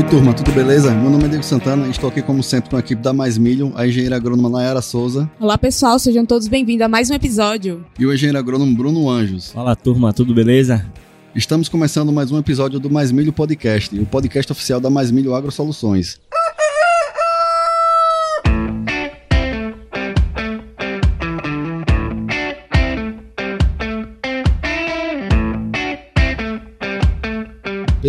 Oi, turma, tudo beleza? Meu nome é Diego Santana e estou aqui, como sempre, com a equipe da Mais Milho, a engenheira agrônoma Nayara Souza. Olá, pessoal, sejam todos bem-vindos a mais um episódio. E o engenheiro agrônomo Bruno Anjos. Fala, turma, tudo beleza? Estamos começando mais um episódio do Mais Milho Podcast, o podcast oficial da Mais Milho Agro Soluções.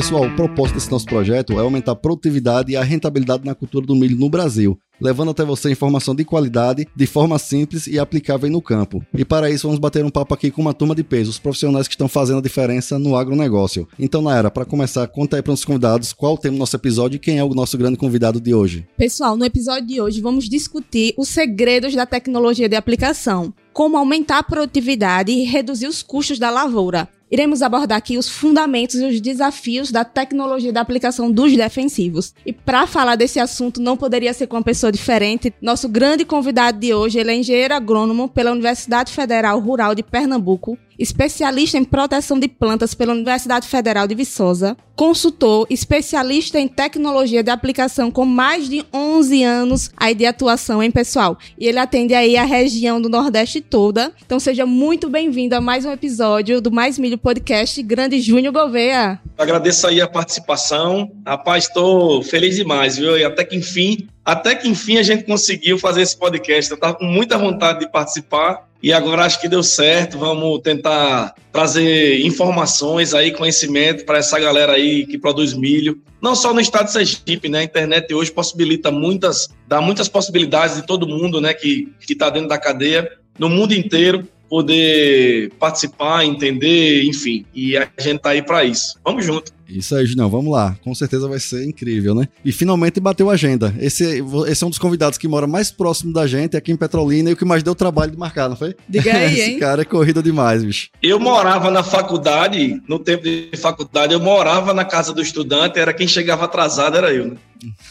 Pessoal, o propósito desse nosso projeto é aumentar a produtividade e a rentabilidade na cultura do milho no Brasil, levando até você informação de qualidade, de forma simples e aplicável no campo. E para isso vamos bater um papo aqui com uma turma de peso, os profissionais que estão fazendo a diferença no agronegócio. Então, Naira, para começar, conta aí para os convidados qual o tema do nosso episódio e quem é o nosso grande convidado de hoje. Pessoal, no episódio de hoje vamos discutir os segredos da tecnologia de aplicação, como aumentar a produtividade e reduzir os custos da lavoura. Iremos abordar aqui os fundamentos e os desafios da tecnologia da aplicação dos defensivos. E para falar desse assunto, não poderia ser com uma pessoa diferente. Nosso grande convidado de hoje, ele é engenheiro agrônomo pela Universidade Federal Rural de Pernambuco, especialista em proteção de plantas pela Universidade Federal de Viçosa, consultor, especialista em tecnologia de aplicação com mais de 11 anos aí de atuação em pessoal. E ele atende aí a região do Nordeste toda. Então seja muito bem-vindo a mais um episódio do Mais Milho Podcast, grande Júnior Gouveia. Agradeço aí a participação. Rapaz, estou feliz demais, viu? E até que enfim, até que enfim a gente conseguiu fazer esse podcast. Eu estava com muita vontade de participar e agora acho que deu certo. Vamos tentar trazer informações aí, conhecimento para essa galera aí que produz milho. Não só no estado de Sergipe, né? A internet hoje possibilita muitas, dá muitas possibilidades de todo mundo, né? Que está dentro da cadeia, no mundo inteiro poder participar, entender, enfim. E a gente tá aí para isso. Vamos junto. Isso aí, Julião, vamos lá. Com certeza vai ser incrível, né? E finalmente bateu a agenda. Esse, esse é um dos convidados que mora mais próximo da gente, aqui em Petrolina, e o que mais deu trabalho de marcar, não foi? Diga aí, Esse hein? cara é corrida demais, bicho. Eu morava na faculdade, no tempo de faculdade, eu morava na casa do estudante, era quem chegava atrasado, era eu, né?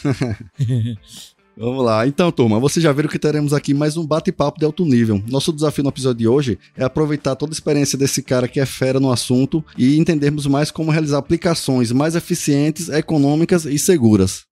Vamos lá. Então, turma, vocês já viram que teremos aqui mais um bate-papo de alto nível. Nosso desafio no episódio de hoje é aproveitar toda a experiência desse cara que é fera no assunto e entendermos mais como realizar aplicações mais eficientes, econômicas e seguras.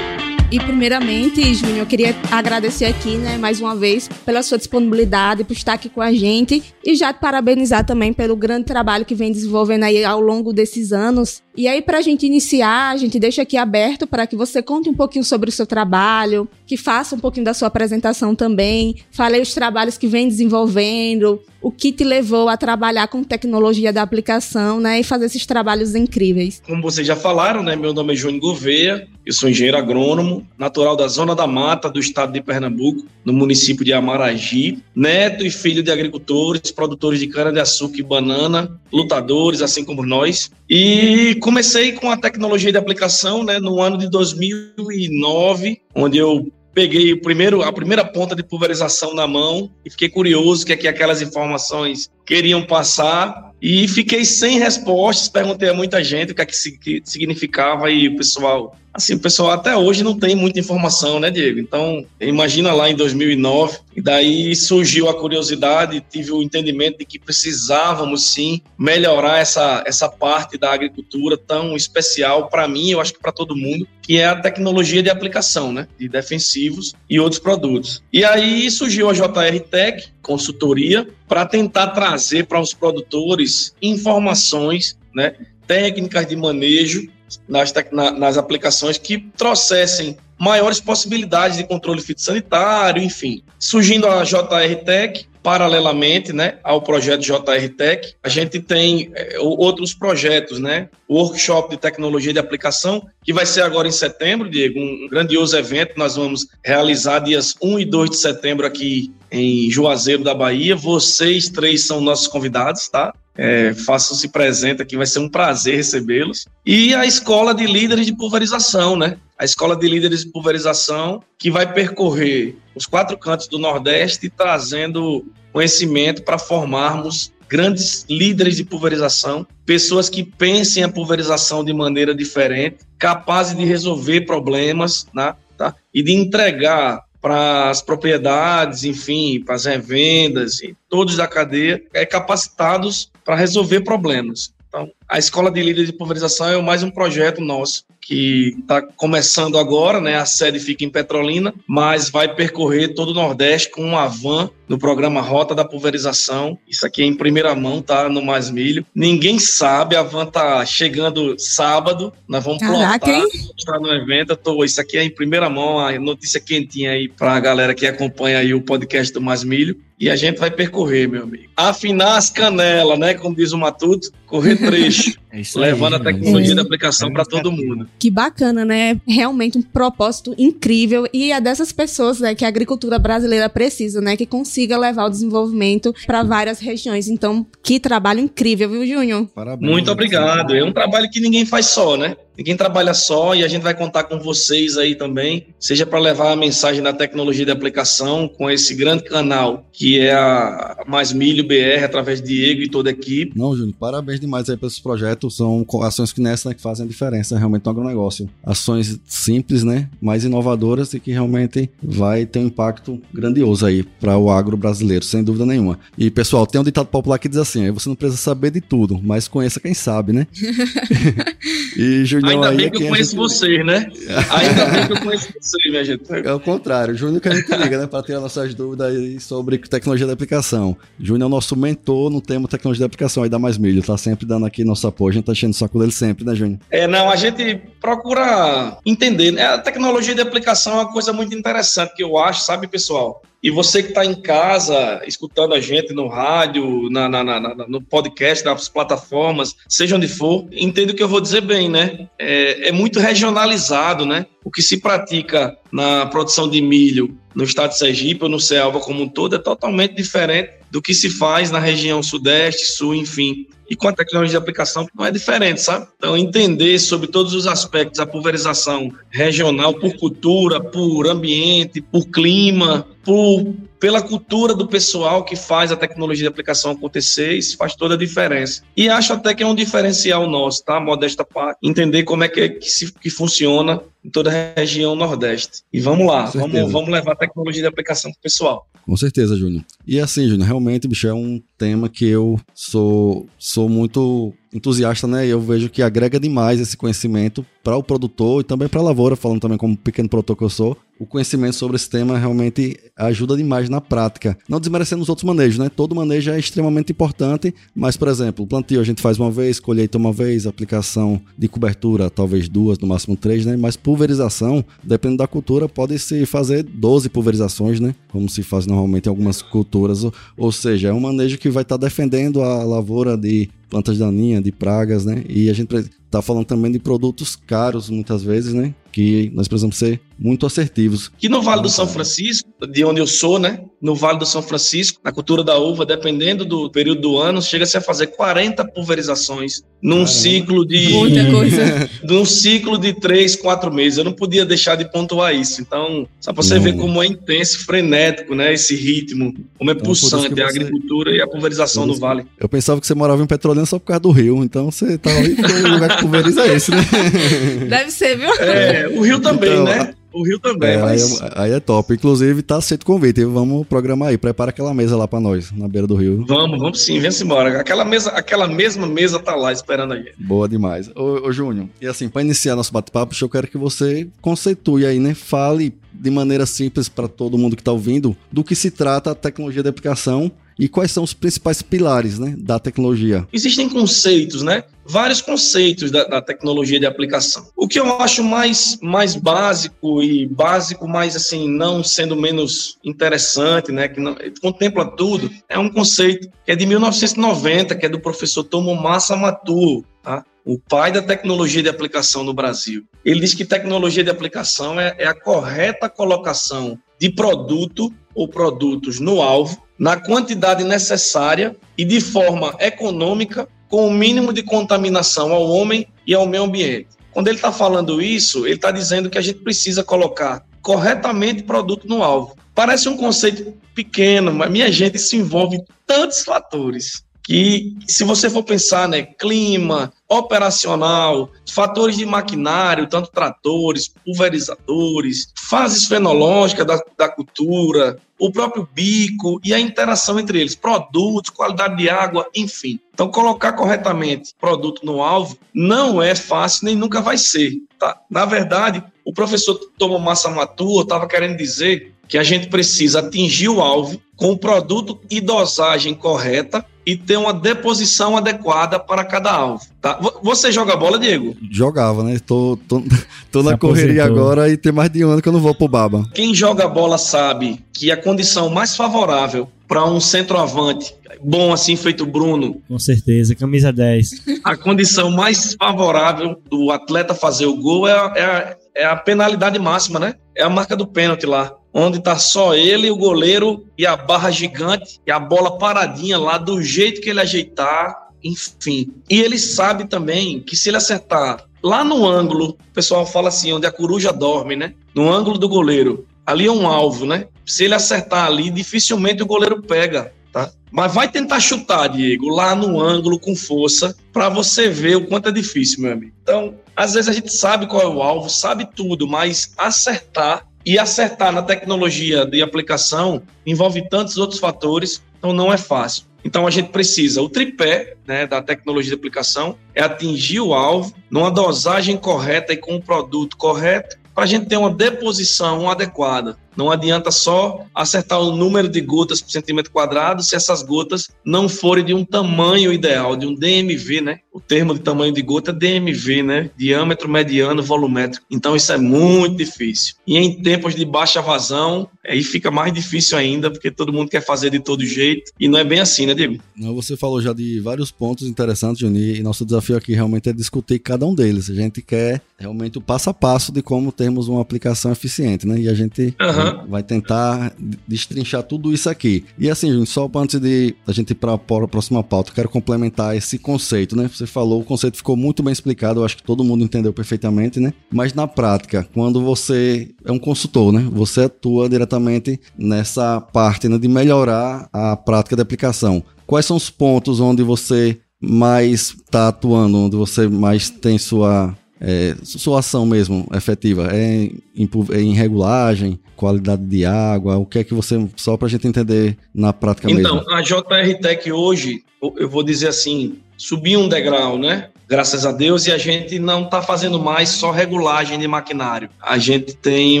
E primeiramente, Júnior, eu queria agradecer aqui, né, mais uma vez, pela sua disponibilidade, por estar aqui com a gente e já te parabenizar também pelo grande trabalho que vem desenvolvendo aí ao longo desses anos. E aí, para a gente iniciar, a gente deixa aqui aberto para que você conte um pouquinho sobre o seu trabalho, que faça um pouquinho da sua apresentação também, fale os trabalhos que vem desenvolvendo, o que te levou a trabalhar com tecnologia da aplicação, né, e fazer esses trabalhos incríveis. Como vocês já falaram, né? Meu nome é Júnior Gouveia, eu sou engenheiro agrônomo, natural da Zona da Mata do estado de Pernambuco, no município de Amaragi, neto e filho de agricultores, produtores de cana-de-açúcar e banana, lutadores, assim como nós. E comecei com a tecnologia de aplicação né, no ano de 2009, onde eu peguei o primeiro, a primeira ponta de pulverização na mão e fiquei curioso que, é que aquelas informações queriam passar e fiquei sem respostas. Perguntei a muita gente o que, é que significava e o pessoal assim, o pessoal até hoje não tem muita informação, né, Diego? Então, imagina lá em 2009, e daí surgiu a curiosidade, tive o entendimento de que precisávamos sim melhorar essa, essa parte da agricultura tão especial para mim, eu acho que para todo mundo, que é a tecnologia de aplicação, né, de defensivos e outros produtos. E aí surgiu a JR Tech, consultoria, para tentar trazer para os produtores informações, né, técnicas de manejo nas, na, nas aplicações que trouxessem maiores possibilidades de controle fitossanitário, enfim. Surgindo a JR Tech, paralelamente né, ao projeto JR Tech, a gente tem é, outros projetos, né? O workshop de tecnologia de aplicação, que vai ser agora em setembro, Diego, um grandioso evento nós vamos realizar dias 1 e 2 de setembro aqui em Juazeiro da Bahia. Vocês três são nossos convidados, tá? É, Façam-se presente aqui, vai ser um prazer recebê-los. E a Escola de Líderes de Pulverização, né? A Escola de Líderes de Pulverização, que vai percorrer os quatro cantos do Nordeste, trazendo conhecimento para formarmos grandes líderes de pulverização, pessoas que pensem a pulverização de maneira diferente, capazes de resolver problemas, né? Tá? E de entregar para as propriedades, enfim, para as revendas, e todos da cadeia, é, capacitados para resolver problemas. Então, a Escola de Líderes de Pulverização é mais um projeto nosso que está começando agora, né? A sede fica em Petrolina, mas vai percorrer todo o Nordeste com uma van no programa Rota da Pulverização. Isso aqui é em primeira mão, tá? No Mais Milho. Ninguém sabe, a van tá chegando sábado. Nós vamos Caraca, plotar, hein? mostrar no evento. Tô, isso aqui é em primeira mão, a notícia quentinha aí para a galera que acompanha aí o podcast do Mais Milho. E a gente vai percorrer, meu amigo. Afinar as canelas, né? Como diz o Matuto, correr trecho, Adiós. É isso aí, levando a tecnologia É. da aplicação para todo mundo. Que bacana, né? Realmente um propósito incrível e é dessas pessoas né, que a agricultura brasileira precisa, né? Que consiga levar o desenvolvimento para várias regiões. Então, que trabalho incrível, viu, Júnior? Parabéns. Muito obrigado. É um trabalho que ninguém faz só, né? Ninguém trabalha só e a gente vai contar com vocês aí também, seja para levar a mensagem da tecnologia de aplicação com esse grande canal que é a Mais Milho BR, através de Diego e toda a equipe. Não, Júnior, parabéns demais aí pelos projetos. São co- ações que nessa né, que fazem a diferença realmente no agronegócio. Ações simples, né? Mais inovadoras e que realmente vai ter um impacto grandioso aí para o agro brasileiro, sem dúvida nenhuma. E, pessoal, tem um ditado popular que diz assim: você não precisa saber de tudo, mas conheça quem sabe, né? e, Júnior, Ainda bem é que eu conheço gente- vocês, né? Ainda bem que eu conheço vocês, minha gente. É o contrário, o Júnior que a gente liga, né? Para tirar nossas dúvidas aí sobre tecnologia de aplicação. Júnior é o nosso mentor no tema tecnologia de aplicação aí da Mais Milho, tá sempre dando aqui nosso apoio, a gente tá enchendo o saco dele sempre, né, Júnior? É, não, a gente procura entender. Né? A tecnologia de aplicação é uma coisa muito interessante que eu acho, sabe, pessoal? E você que está em casa, escutando a gente no rádio, na, na- na- no podcast, nas plataformas, seja onde for, entende o que eu vou dizer bem, né? É, é muito regionalizado, né? O que se pratica na produção de milho no estado de Sergipe ou no Cealva como um todo é totalmente diferente do que se faz na região sudeste, sul, enfim. E com a tecnologia de aplicação não é diferente, sabe? Então, entender sobre todos os aspectos, a pulverização regional por cultura, por ambiente, por clima, por, pela cultura do pessoal que faz a tecnologia de aplicação acontecer, isso faz toda a diferença. E acho até que é um diferencial nosso, tá? Modesta parte. Entender como é que, é que, se, que funciona em toda a região Nordeste. E vamos lá, vamos, vamos levar a tecnologia de aplicação para o pessoal. Com certeza, Júnior. E assim, Júnior, realmente, bicho, é um tema que eu sou, sou muito entusiasta, né? E eu vejo que agrega demais esse conhecimento para o produtor e também para a lavoura, falando também como pequeno produtor que eu sou. O conhecimento sobre esse tema realmente ajuda demais na prática. Não desmerecendo os outros manejos, né? Todo manejo é extremamente importante, mas, por exemplo, plantio a gente faz uma vez, colheita uma vez, aplicação de cobertura, talvez duas, no máximo três, né? Mas pulverização, dependendo da cultura, pode-se fazer 12 pulverizações, né? Como se faz normalmente em algumas culturas. Ou seja, é um manejo que vai estar defendendo a lavoura de plantas daninhas, de pragas, né? E a gente está falando também de produtos caros, muitas vezes, né? Que nós precisamos ser muito assertivos. Que no Vale do São Francisco, de onde eu sou, né? No Vale do São Francisco, na cultura da uva, dependendo do período do ano, chega-se a fazer 40 pulverizações num Caramba. ciclo de Muita coisa. num ciclo de três, quatro meses. Eu não podia deixar de pontuar isso. Então, só para você Não. ver como é intenso, frenético, né? Esse ritmo, como é Então, pulsante que a você- agricultura e a pulverização no Vale. Eu pensava que você morava em Petrolina só por causa do rio, então você tá ali, o lugar que pulveriza é esse, né? Deve ser, viu? É, o Rio também, Então, né? O Rio também, É, aí, mas é, aí é top. Inclusive, tá aceito o convite. Vamos programar aí. Prepara aquela mesa lá pra nós, na beira do rio. vamos, vamos sim, vem-se embora. Aquela, mesa, aquela mesma mesa tá lá esperando a gente. Boa demais. Ô, ô Júnior, e assim, para iniciar nosso bate-papo, eu quero que você conceitue aí, né? Fale de maneira simples para todo mundo que está ouvindo do que se trata a tecnologia de aplicação e quais são os principais pilares, né, da tecnologia. Existem conceitos, né? Vários conceitos da, da tecnologia de aplicação. O que eu acho mais, mais básico e básico, mas assim, não sendo menos interessante, né? Que não, contempla tudo, é um conceito que é de 1990, que é do professor Tomomassa Matur, tá? O pai da tecnologia de aplicação no Brasil. Ele diz que tecnologia de aplicação é, é a correta colocação de produto ou produtos no alvo, na quantidade necessária e de forma econômica, com o mínimo de contaminação ao homem e ao meio ambiente. Quando ele está falando isso, ele está dizendo que a gente precisa colocar corretamente produto no alvo. Parece um conceito pequeno, mas minha gente, isso envolve tantos fatores que, se você for pensar, né, clima, operacional, fatores de maquinário, tanto tratores, pulverizadores, fases fenológicas da, da cultura, o próprio bico e a interação entre eles, produtos, qualidade de água, enfim. Então, colocar corretamente produto no alvo não é fácil nem nunca vai ser. Tá? Na verdade, o professor Tomo Massa Matua estava querendo dizer que a gente precisa atingir o alvo com o produto e dosagem correta e ter uma deposição adequada para cada alvo. Tá? Você joga bola, Diego? Jogava, né? Tô, tô, tô na correria agora e tem mais de um ano que eu não vou pro baba. Quem joga bola sabe que a condição mais favorável para um centroavante bom assim feito Bruno. Com certeza, camisa 10. A condição mais favorável do atleta fazer o gol é a, é a, é a penalidade máxima, né? É a marca do pênalti lá onde tá só ele, o goleiro e a barra gigante e a bola paradinha lá do jeito que ele ajeitar, enfim. E ele sabe também que se ele acertar lá no ângulo, o pessoal fala assim, onde a coruja dorme, né? No ângulo do goleiro. Ali é um alvo, né? Se ele acertar ali, dificilmente o goleiro pega, tá? Mas vai tentar chutar, Diego, lá no ângulo com força, para você ver o quanto é difícil, meu amigo. Então, às vezes a gente sabe qual é o alvo, sabe tudo, mas acertar e acertar na tecnologia de aplicação envolve tantos outros fatores, então não é fácil. Então a gente precisa, o tripé né, da tecnologia de aplicação é atingir o alvo numa dosagem correta e com o produto correto para a gente ter uma deposição adequada. Não adianta só acertar o número de gotas por centímetro quadrado se essas gotas não forem de um tamanho ideal, de um DMV, né? O termo de tamanho de gota é DMV, né? Diâmetro mediano volumétrico. Então isso é muito difícil. E em tempos de baixa vazão, aí fica mais difícil ainda, porque todo mundo quer fazer de todo jeito. E não é bem assim, né, Diego? Você falou já de vários pontos interessantes, Juni, e nosso desafio aqui realmente é discutir cada um deles. A gente quer realmente o passo a passo de como termos uma aplicação eficiente, né? E a gente uhum vai tentar destrinchar tudo isso aqui. E assim, gente, só antes de a gente ir para a próxima pauta, quero complementar esse conceito, né? Você falou, o conceito ficou muito bem explicado, eu acho que todo mundo entendeu perfeitamente, né? Mas na prática, quando você é um consultor, né? Você atua diretamente nessa parte né, de melhorar a prática de aplicação. Quais são os pontos onde você mais está atuando, onde você mais tem sua é, sua ação mesmo efetiva? É em, é em, regulagem, qualidade de água? O que é que você. Só para a gente entender na prática então, mesmo. Então, a JR Tech hoje, eu vou dizer assim, subiu um degrau, né? Graças a Deus, e a gente não está fazendo mais só regulagem de maquinário. A gente tem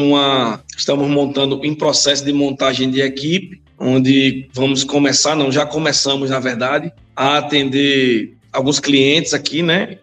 uma. Estamos montando em processo de montagem de equipe, onde vamos começar, não, já começamos, na verdade, a atender alguns clientes aqui, né?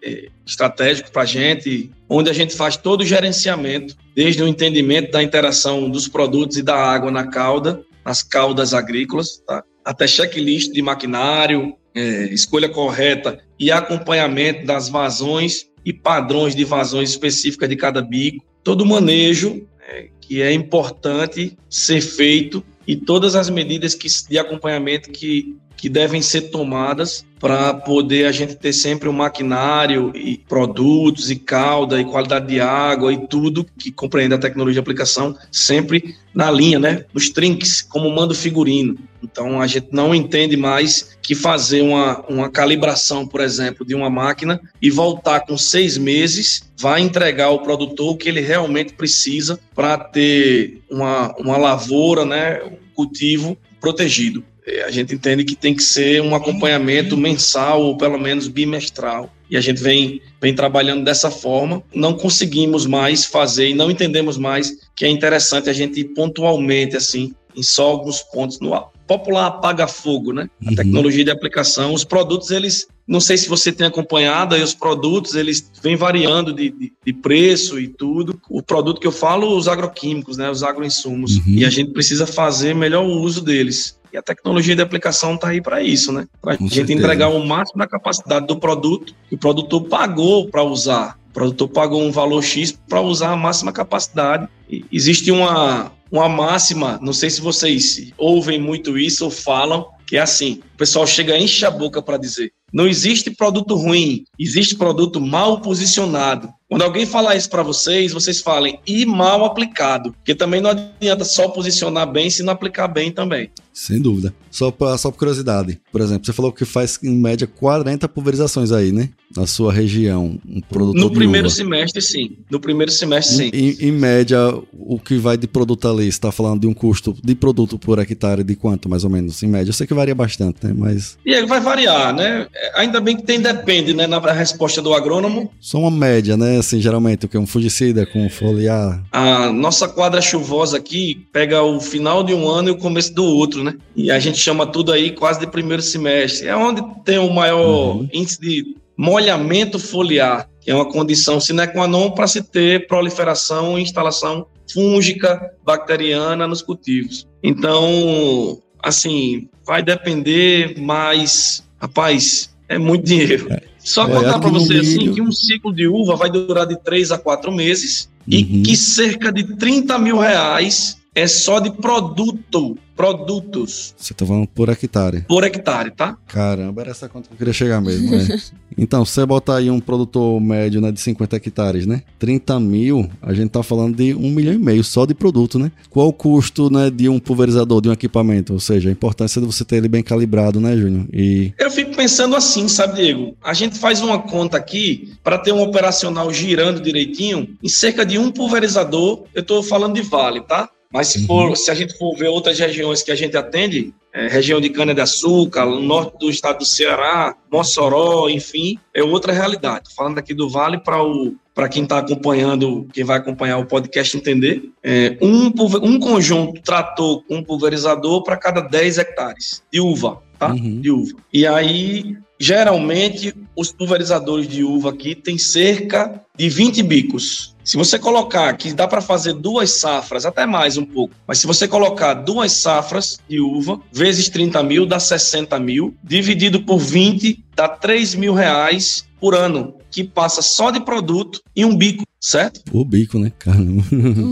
estratégico para a gente, onde a gente faz todo o gerenciamento, desde o entendimento da interação dos produtos e da água na cauda, nas caudas agrícolas, tá? até checklist de maquinário, é, escolha correta e acompanhamento das vazões e padrões de vazões específicas de cada bico, todo o manejo é, que é importante ser feito e todas as medidas que, de acompanhamento que, que devem ser tomadas para poder a gente ter sempre um maquinário e produtos e calda e qualidade de água e tudo que compreende a tecnologia de aplicação sempre na linha, né? Nos trinques, como manda o figurino. Então a gente não entende mais que fazer uma, uma calibração, por exemplo, de uma máquina e voltar com seis meses vai entregar ao produtor o que ele realmente precisa para ter uma, uma lavoura, né? Um cultivo protegido. É, a gente entende que tem que ser um acompanhamento mensal ou pelo menos bimestral. E a gente vem, vem trabalhando dessa forma. Não conseguimos mais fazer e não entendemos mais que é interessante a gente ir pontualmente, assim, em só alguns pontos no popular apaga-fogo, né? A uhum. tecnologia de aplicação, os produtos, eles, não sei se você tem acompanhado, aí os produtos, eles vêm variando de, de, de preço e tudo. O produto que eu falo, os agroquímicos, né? Os agroinsumos. Uhum. E a gente precisa fazer melhor uso deles. E a tecnologia de aplicação está aí para isso, né? Para a gente certeza. entregar o máximo da capacidade do produto que o produtor pagou para usar. O produtor pagou um valor X para usar a máxima capacidade. E existe uma, uma máxima, não sei se vocês ouvem muito isso ou falam, que é assim: o pessoal chega enche a boca para dizer. Não existe produto ruim, existe produto mal posicionado. Quando alguém falar isso para vocês, vocês falem e mal aplicado, porque também não adianta só posicionar bem se não aplicar bem também. Sem dúvida. Só, pra, só por curiosidade, por exemplo, você falou que faz em média 40 pulverizações aí, né? Na sua região, um produtor No primeiro semestre, sim. No primeiro semestre, sim. Em, em média, o que vai de produto ali, você está falando de um custo de produto por hectare de quanto, mais ou menos? Em média, eu sei que varia bastante, né? Mas E aí vai variar, né? É, Ainda bem que tem depende, né? Na resposta do agrônomo. só uma média, né? Assim, geralmente, o que? Um fungicida com foliar. A nossa quadra chuvosa aqui pega o final de um ano e o começo do outro, né? E a gente chama tudo aí quase de primeiro semestre. É onde tem o maior Uhum. índice de molhamento foliar, que é uma condição sine qua non para se ter proliferação e instalação fúngica, bacteriana nos cultivos. Então, assim, vai depender, mas, rapaz, é muito dinheiro. Só É, contar aqui para você assim que um ciclo de uva vai durar de 3 a 4 meses e Uhum. que cerca de 30 mil reais é só de produto, produtos Você tá falando por hectare. por hectare, tá? Caramba, era essa conta que eu queria chegar mesmo, né? Então, se você botar aí um produtor médio né, de 50 hectares, né? 30 mil, a gente tá falando de um milhão e meio só de produto, né? Qual o custo né, de um pulverizador, de um equipamento? Ou seja, a importância de você ter ele bem calibrado, né, Júnior? E Eu fico pensando assim, sabe, Diego? A gente faz uma conta aqui para ter um operacional girando direitinho em cerca de um pulverizador. Eu estou falando de vale, tá? Mas se, Uhum. for, se a gente for ver outras regiões que a gente atende, é, região de cana-de-açúcar, no norte do estado do Ceará, Mossoró, enfim, é outra realidade. Falando aqui do vale para o para quem está acompanhando, quem vai acompanhar o podcast entender, é, um, um conjunto trator com pulverizador para cada 10 hectares de uva, tá? Uhum. De uva. E aí, geralmente, os pulverizadores de uva aqui têm cerca de 20 bicos. Se você colocar que dá para fazer duas safras, até mais um pouco, mas se você colocar duas safras de uva, vezes 30 mil, dá 60 mil, dividido por 20, dá 3 mil reais por ano, que passa só de produto e um bico, certo? o bico, né? Caramba.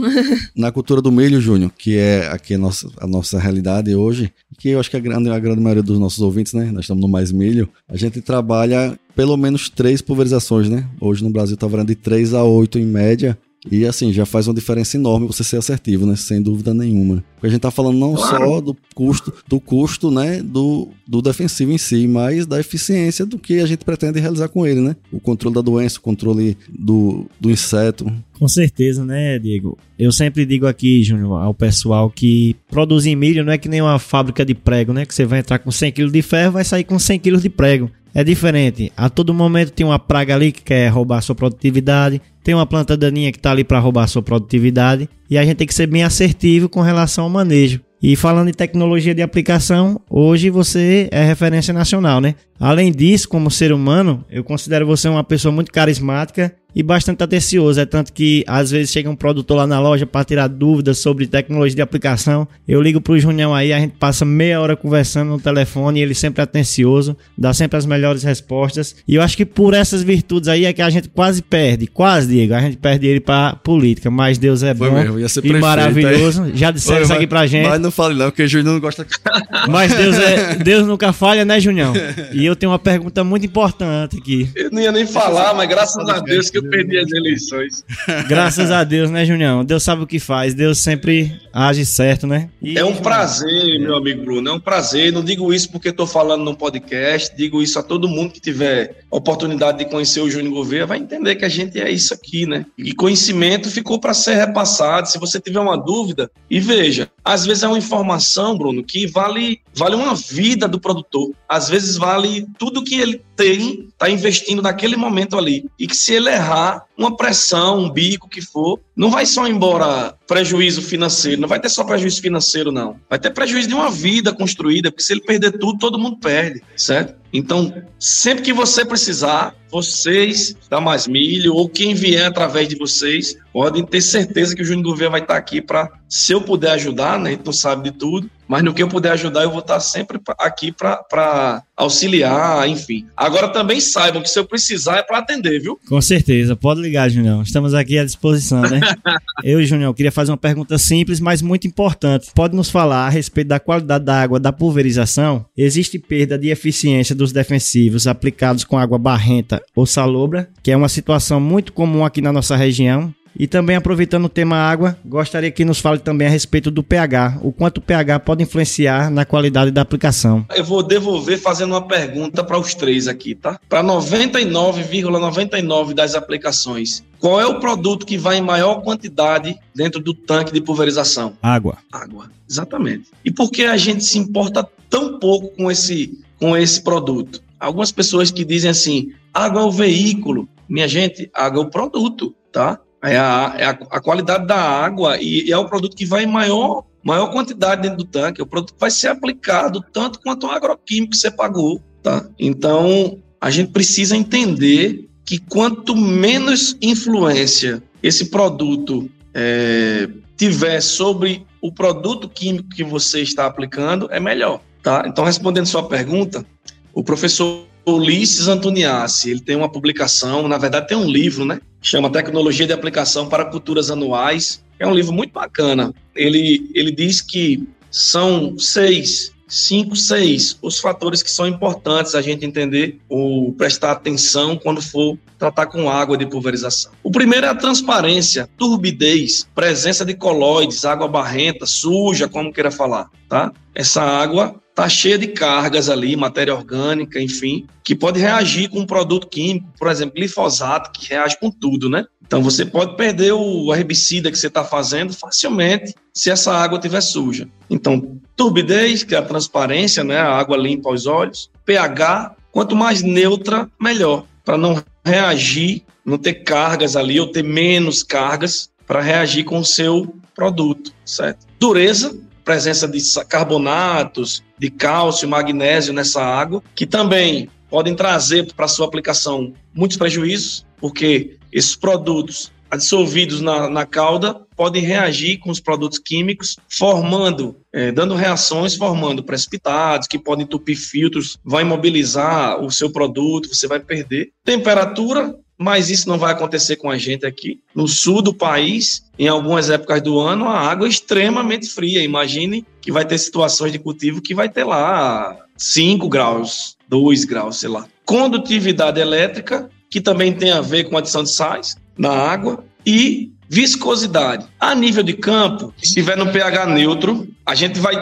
Na cultura do milho, Júnior, que é aqui a nossa, a nossa realidade hoje, que eu acho que a grande, a grande maioria dos nossos ouvintes, né? Nós estamos no Mais Milho, a gente trabalha pelo menos três pulverizações, né? Hoje no Brasil tá variando de 3 a 8 em média. E assim, já faz uma diferença enorme você ser assertivo, né? Sem dúvida nenhuma. Porque a gente tá falando não Claro. só do custo, do custo, né? Do, do defensivo em si, mas da eficiência do que a gente pretende realizar com ele, né? O controle da doença, o controle do, do inseto. Com certeza, né, Diego? Eu sempre digo aqui, Júnior, ao pessoal que produzir milho não é que nem uma fábrica de prego, né? Que você vai entrar com 100 kg de ferro vai sair com 100 kg de prego. É diferente. A todo momento tem uma praga ali que quer roubar sua produtividade, tem uma planta daninha que está ali para roubar sua produtividade, e a gente tem que ser bem assertivo com relação ao manejo. E falando em tecnologia de aplicação, hoje você é referência nacional, né? Além disso, como ser humano, eu considero você uma pessoa muito carismática e bastante atencioso. É tanto que às vezes chega um produtor lá na loja para tirar dúvidas sobre tecnologia de aplicação. Eu ligo pro Junião aí, a gente passa meia hora conversando no telefone e ele sempre é atencioso, dá sempre as melhores respostas. E eu acho que por essas virtudes aí é que a gente quase perde, quase, Diego, a gente perde ele pra política. Mas Deus é Foi bom mesmo, ia ser e prefeito, maravilhoso. Já disseram isso aqui pra gente. Mas não fale não, porque o Júnior não gosta. Mas Deus, é, Deus nunca falha, né, Junião? E eu tenho uma pergunta muito importante aqui. Eu não ia nem falar, mas graças a Deus que eu perdi as eleições. Graças a Deus, né, Junião? Deus sabe o que faz, Deus sempre age certo, né? E- É um prazer, meu amigo Bruno, é um prazer. Não digo isso porque estou falando num podcast, digo isso a todo mundo que tiver oportunidade de conhecer o Júnior Gouveia, vai entender que a gente é isso aqui, né? E conhecimento ficou para ser repassado. Se você tiver uma dúvida, e veja, às vezes é uma informação, Bruno, que vale, vale uma vida do produtor. Às vezes vale tudo que ele tem, tá investindo naquele momento ali. E que se ele errar, uma pressão, um bico que for, não vai só embora prejuízo financeiro, não vai ter só prejuízo financeiro, não. Vai ter prejuízo de uma vida construída, porque se ele perder tudo, todo mundo perde, certo? Então, sempre que você precisar, vocês da Mais Milho, ou quem vier através de vocês, podem ter certeza que o Júnior Gouveia vai estar aqui para, se eu puder ajudar, né? A gente não sabe de tudo, mas no que eu puder ajudar, eu vou estar sempre aqui para auxiliar, enfim. Agora também saibam que se eu precisar é para atender, viu? Com certeza, pode ligar, Junião. Estamos aqui à disposição, né? eu e Junião queria fazer uma pergunta simples, mas muito importante. Pode nos falar a respeito da qualidade da água da pulverização? Existe perda de eficiência dos defensivos aplicados com água barrenta ou salobra, que é uma situação muito comum aqui na nossa região. E também aproveitando o tema água, gostaria que nos fale também a respeito do pH, o quanto o pH pode influenciar na qualidade da aplicação. Eu vou devolver fazendo uma pergunta para os três aqui, tá? Para 99,99 ,99 das aplicações, qual é o produto que vai em maior quantidade dentro do tanque de pulverização? Água. Água, exatamente. E por que a gente se importa tão pouco com esse, com esse produto? Algumas pessoas que dizem assim, água é o veículo. Minha gente, água é o produto, tá? É a, é a, a qualidade da água e, e, é o produto que vai em maior, maior quantidade dentro do tanque. É o produto que vai ser aplicado tanto quanto o agroquímico que você pagou, tá? Então, a gente precisa entender que quanto menos influência esse produto é, tiver sobre o produto químico que você está aplicando, é melhor. Tá? Então, respondendo sua pergunta, o professor Ulisses Antoniassi, ele tem uma publicação, na verdade tem um livro, né? Chama Tecnologia de Aplicação para Culturas Anuais. É um livro muito bacana. Ele, ele diz que são seis cinco, seis, os fatores que são importantes a gente entender ou prestar atenção quando for tratar com água de pulverização. O primeiro é a transparência, turbidez, presença de colóides, água barrenta, suja, como queira falar, tá? Essa água está cheia de cargas ali, matéria orgânica, enfim, que pode reagir com um produto químico, por exemplo, glifosato, que reage com tudo, né? Então você pode perder o herbicida que você está fazendo facilmente se essa água estiver suja. Então, turbidez, que é a transparência, né? A água limpa aos olhos. pH, quanto mais neutra, melhor, para não reagir, não ter cargas ali ou ter menos cargas para reagir com o seu produto, certo? Dureza, presença de carbonatos, de cálcio, magnésio nessa água, que também podem trazer para sua aplicação muitos prejuízos, porque esses produtos dissolvidos na, na cauda podem reagir com os produtos químicos, formando, é, dando reações, formando precipitados que podem entupir filtros, vai imobilizar o seu produto, você vai perder. Temperatura, mas isso não vai acontecer com a gente aqui. No sul do país, em algumas épocas do ano, a água é extremamente fria. Imagine que vai ter situações de cultivo que vai ter lá 5 graus, 2 graus, sei lá. Condutividade elétrica, que também tem a ver com adição de sais na água, e viscosidade. A nível de campo, se estiver no pH neutro, a gente vai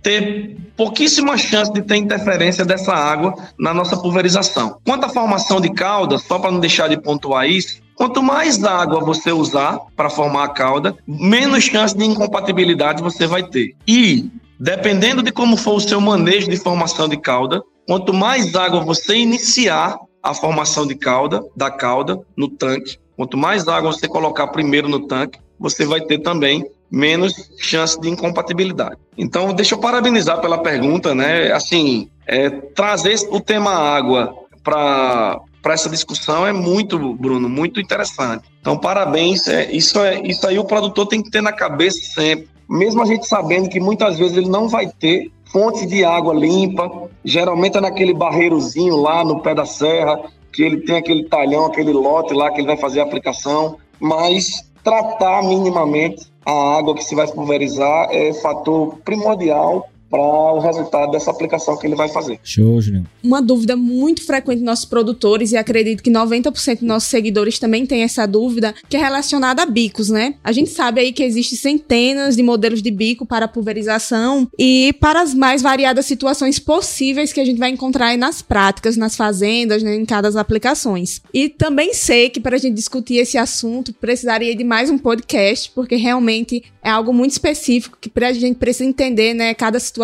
ter pouquíssima chance de ter interferência dessa água na nossa pulverização. Quanto à formação de cauda, só para não deixar de pontuar isso, quanto mais água você usar para formar a cauda, menos chance de incompatibilidade você vai ter. E dependendo de como for o seu manejo de formação de cauda, quanto mais água você iniciar a formação de cauda, da cauda no tanque, Quanto mais água você colocar primeiro no tanque, você vai ter também menos chance de incompatibilidade. Então, deixa eu parabenizar pela pergunta, né? Assim, é, trazer o tema água para para essa discussão é muito, Bruno, muito interessante. Então, parabéns. É, isso, é, isso aí o produtor tem que ter na cabeça sempre. Mesmo a gente sabendo que muitas vezes ele não vai ter fonte de água limpa, geralmente é naquele barreirozinho lá no pé da serra, que ele tem aquele talhão, aquele lote lá que ele vai fazer a aplicação, mas tratar minimamente a água que se vai pulverizar é fator primordial para o resultado dessa aplicação que ele vai fazer. Show, Julião. Uma dúvida muito frequente dos nossos produtores, e acredito que 90% dos nossos seguidores também têm essa dúvida, que é relacionada a bicos, né? A gente sabe aí que existe centenas de modelos de bico para pulverização e para as mais variadas situações possíveis que a gente vai encontrar aí nas práticas, nas fazendas, né, em cada das aplicações. E também sei que para a gente discutir esse assunto precisaria de mais um podcast, porque realmente é algo muito específico que a gente precisa entender, né, cada situação.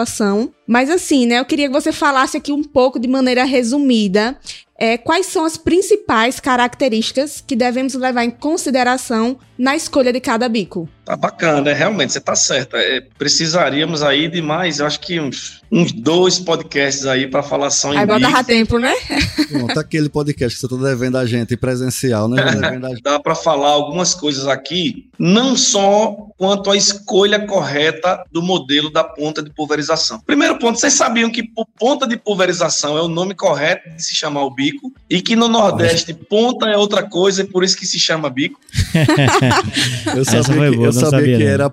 Mas assim, né, eu queria que você falasse aqui um pouco de maneira resumida é, quais são as principais características que devemos levar em consideração na escolha de cada bico. Tá bacana, é, realmente, você tá certa. É, precisaríamos aí de mais, eu acho que uns, uns dois podcasts aí para falar só em Aí bota tempo, né? Pronto, aquele podcast que você tá devendo a gente presencial, né? gente... Dá para falar algumas coisas aqui, não só quanto à escolha correta do modelo da ponta de pulverização. Primeiro ponto, vocês sabiam que ponta de pulverização é o nome correto de se chamar o bico e que no Nordeste ponta é outra coisa e por isso que se chama bico. eu sabia, que, eu sabia, sabia que era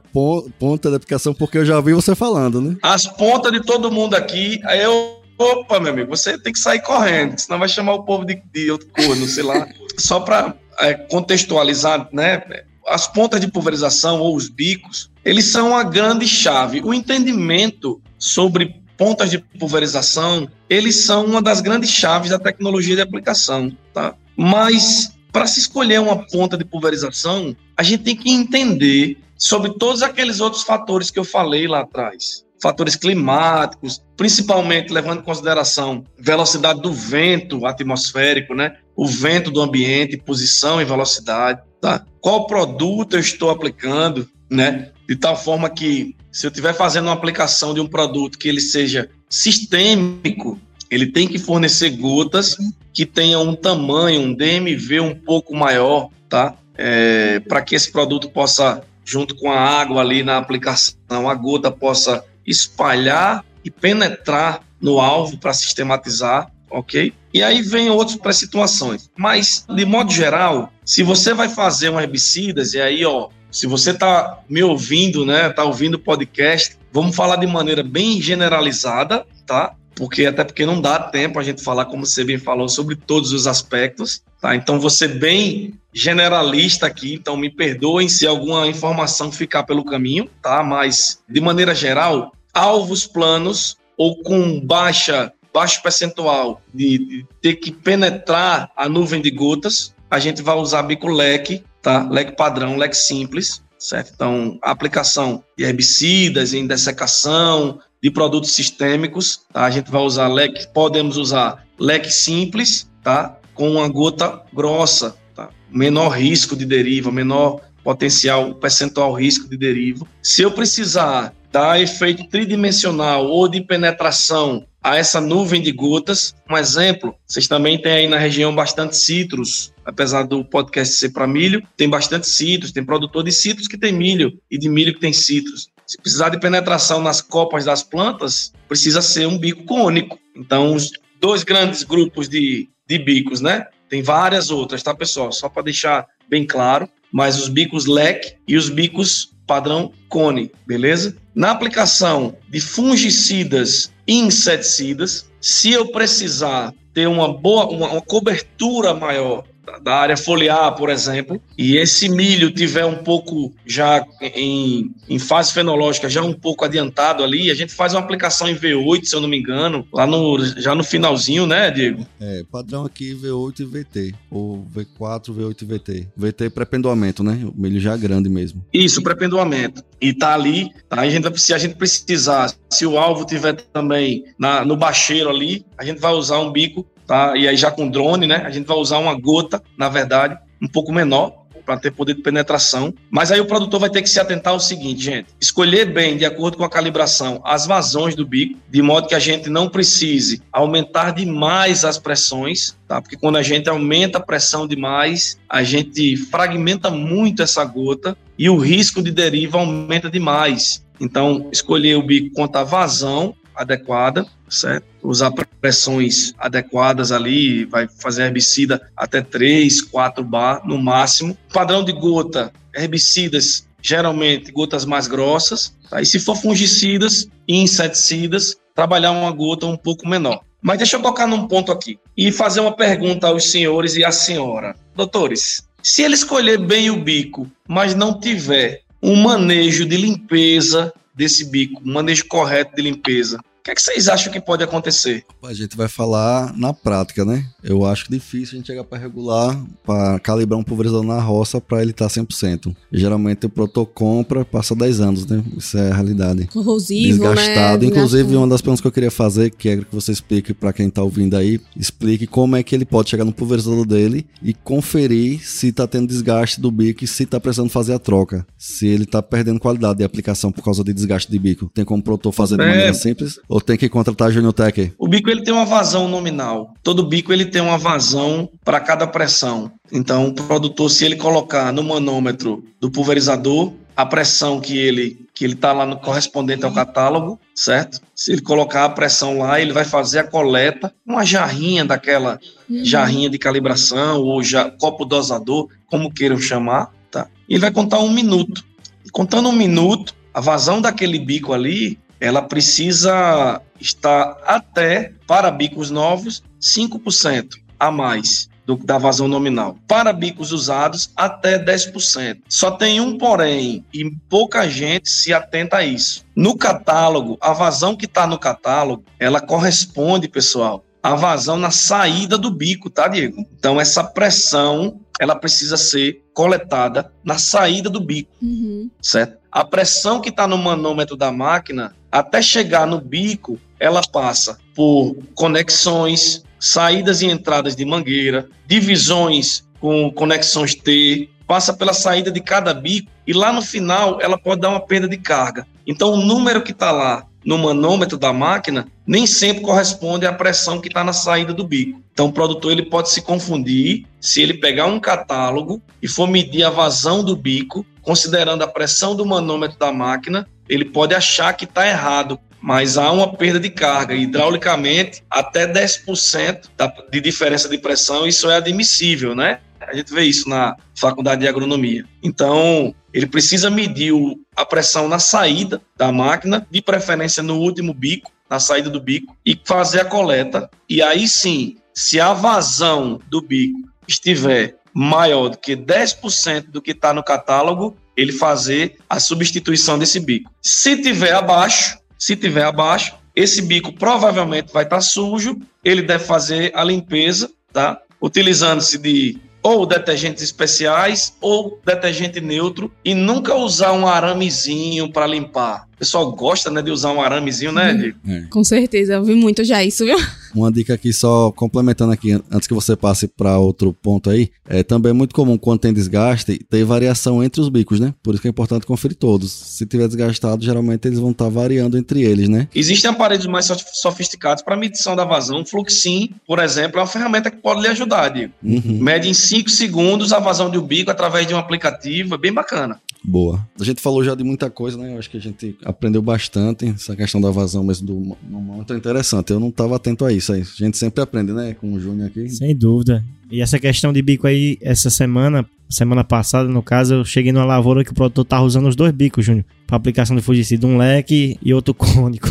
ponta da aplicação porque eu já ouvi você falando, né? As pontas de todo mundo aqui, eu Opa, meu amigo, você tem que sair correndo, senão vai chamar o povo de, de outro corno, sei lá. Só para é, contextualizar, né? as pontas de pulverização ou os bicos, eles são a grande chave. O entendimento sobre pontas de pulverização, eles são uma das grandes chaves da tecnologia de aplicação, tá? Mas para se escolher uma ponta de pulverização, a gente tem que entender sobre todos aqueles outros fatores que eu falei lá atrás. Fatores climáticos, principalmente levando em consideração velocidade do vento atmosférico, né? O vento do ambiente, posição e velocidade, tá? Qual produto eu estou aplicando, né? De tal forma que se eu estiver fazendo uma aplicação de um produto que ele seja sistêmico, ele tem que fornecer gotas que tenham um tamanho, um DMV um pouco maior, tá? É, para que esse produto possa, junto com a água ali na aplicação, a gota possa espalhar e penetrar no alvo para sistematizar, ok? E aí vem outras situações. Mas, de modo geral, se você vai fazer um herbicidas, e aí, ó, se você está me ouvindo, né, está ouvindo o podcast, vamos falar de maneira bem generalizada, tá? Porque até porque não dá tempo a gente falar, como você bem falou, sobre todos os aspectos, tá? Então você bem generalista aqui, então me perdoem se alguma informação ficar pelo caminho, tá? Mas de maneira geral, alvos planos ou com baixa baixo percentual de, de ter que penetrar a nuvem de gotas, a gente vai usar bico leque tá? Leque padrão, leque simples, certo? Então, a aplicação de herbicidas, em dessecação, de produtos sistêmicos, tá? A gente vai usar leque, podemos usar leque simples, tá? Com uma gota grossa, tá? Menor risco de deriva, menor potencial, percentual risco de deriva. Se eu precisar dar efeito tridimensional ou de penetração a essa nuvem de gotas. Um exemplo, vocês também têm aí na região bastante citros, apesar do podcast ser para milho, tem bastante citros, tem produtor de citros que tem milho e de milho que tem citros. Se precisar de penetração nas copas das plantas, precisa ser um bico cônico. Então, os dois grandes grupos de, de bicos, né? Tem várias outras, tá, pessoal? Só para deixar bem claro. Mas os bicos leque e os bicos padrão cone, beleza? Na aplicação de fungicidas e inseticidas, se eu precisar ter uma boa, uma, uma cobertura maior da área foliar, por exemplo, e esse milho tiver um pouco já em, em fase fenológica, já um pouco adiantado ali, a gente faz uma aplicação em V8, se eu não me engano, lá no já no finalzinho, né, Diego? É, padrão aqui V8 e VT, ou V4, V8 e VT. VT é pré-pendoamento, né? O milho já é grande mesmo. Isso, pré-pendoamento. E tá ali, tá? a gente, se a gente precisar, se o alvo tiver também na, no bacheiro ali, a gente vai usar um bico tá? E aí já com drone, né? A gente vai usar uma gota, na verdade, um pouco menor para ter poder de penetração. Mas aí o produtor vai ter que se atentar ao seguinte, gente: escolher bem, de acordo com a calibração, as vazões do bico, de modo que a gente não precise aumentar demais as pressões, tá? Porque quando a gente aumenta a pressão demais, a gente fragmenta muito essa gota e o risco de deriva aumenta demais. Então, escolher o bico quanto à vazão adequada, certo? Usar pressões adequadas ali, vai fazer herbicida até 3, 4 bar no máximo. Padrão de gota, herbicidas, geralmente gotas mais grossas. Tá? E se for fungicidas e inseticidas, trabalhar uma gota um pouco menor. Mas deixa eu tocar num ponto aqui e fazer uma pergunta aos senhores e à senhora. Doutores, se ele escolher bem o bico, mas não tiver um manejo de limpeza desse bico, um manejo correto de limpeza, o que, é que vocês acham que pode acontecer? A gente vai falar na prática, né? Eu acho difícil a gente chegar para regular, para calibrar um pulverizador na roça para ele estar tá 100%. Geralmente o protocompra passa 10 anos, né? Isso é a realidade. Corrosivo, né? Desgastado. Né? Inclusive, uma das perguntas que eu queria fazer, que é que você explique para quem tá ouvindo aí, explique como é que ele pode chegar no pulverizador dele e conferir se tá tendo desgaste do bico e se tá precisando fazer a troca. Se ele tá perdendo qualidade de aplicação por causa de desgaste de bico. Tem como o produtor fazer de é. maneira simples? Ou tem que contratar a Junior Tech? O bico ele tem uma vazão nominal. Todo bico ele tem uma vazão para cada pressão. Então, o produtor, se ele colocar no manômetro do pulverizador, a pressão que ele que ele está lá no correspondente ao catálogo, certo? Se ele colocar a pressão lá, ele vai fazer a coleta, uma jarrinha daquela uhum. jarrinha de calibração ou já, copo dosador, como queiram chamar, tá? E ele vai contar um minuto. E contando um minuto, a vazão daquele bico ali ela precisa estar até, para bicos novos, 5% a mais. do, da vazão nominal. Para bicos usados, até 10%. Só tem um porém, e pouca gente se atenta a isso. No catálogo, a vazão que está no catálogo, ela corresponde, pessoal, à vazão na saída do bico, tá, Diego? Então, essa pressão, ela precisa ser coletada na saída do bico, uhum. certo? A pressão que está no manômetro da máquina, até chegar no bico, ela passa por conexões, saídas e entradas de mangueira, divisões com conexões T, passa pela saída de cada bico e lá no final ela pode dar uma perda de carga. Então o número que está lá no manômetro da máquina nem sempre corresponde à pressão que está na saída do bico. Então o produtor ele pode se confundir se ele pegar um catálogo e for medir a vazão do bico, considerando a pressão do manômetro da máquina, ele pode achar que está errado, mas há uma perda de carga. Hidraulicamente, até 10% de diferença de pressão, isso é admissível, né? A gente vê isso na faculdade de agronomia. Então, ele precisa medir a pressão na saída da máquina, de preferência no último bico, na saída do bico, e fazer a coleta. E aí sim, se a vazão do bico estiver maior do que 10% do que está no catálogo, ele fazer a substituição desse bico. Se tiver abaixo, se tiver abaixo, esse bico provavelmente vai estar tá sujo, ele deve fazer a limpeza, tá? Utilizando-se de ou detergentes especiais ou detergente neutro e nunca usar um aramezinho para limpar. O pessoal gosta, né, de usar um aramezinho, né, Diego? É. Com certeza, eu vi muito já isso, viu? Uma dica aqui só complementando aqui, antes que você passe para outro ponto aí, é também é muito comum quando tem desgaste, ter variação entre os bicos, né? Por isso que é importante conferir todos. Se tiver desgastado, geralmente eles vão estar tá variando entre eles, né? Existem aparelhos mais sofisticados para medição da vazão. O Fluxim, por exemplo, é uma ferramenta que pode lhe ajudar, Diego. Uhum. Mede em 5 segundos a vazão de um bico através de um aplicativo, é bem bacana. Boa. A gente falou já de muita coisa, né? Eu acho que a gente aprendeu bastante essa questão da vazão mesmo do momento é interessante. Eu não estava atento a isso aí. A gente sempre aprende, né? Com o Júnior aqui. Sem dúvida. E essa questão de bico aí, essa semana, semana passada, no caso, eu cheguei numa lavoura que o produtor tava usando os dois bicos, Júnior, para aplicação de fungicida, um leque e outro cônico.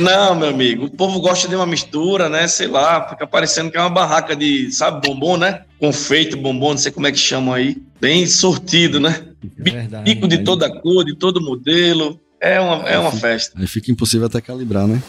Não, meu amigo, o povo gosta de uma mistura, né? Sei lá, fica parecendo que é uma barraca de, sabe, bombom, né? Confeito, bombom, não sei como é que chamam aí. Bem sortido, né? É verdade, Bico de toda cor, de todo modelo. É uma, é uma festa. Aí fica impossível até calibrar, né?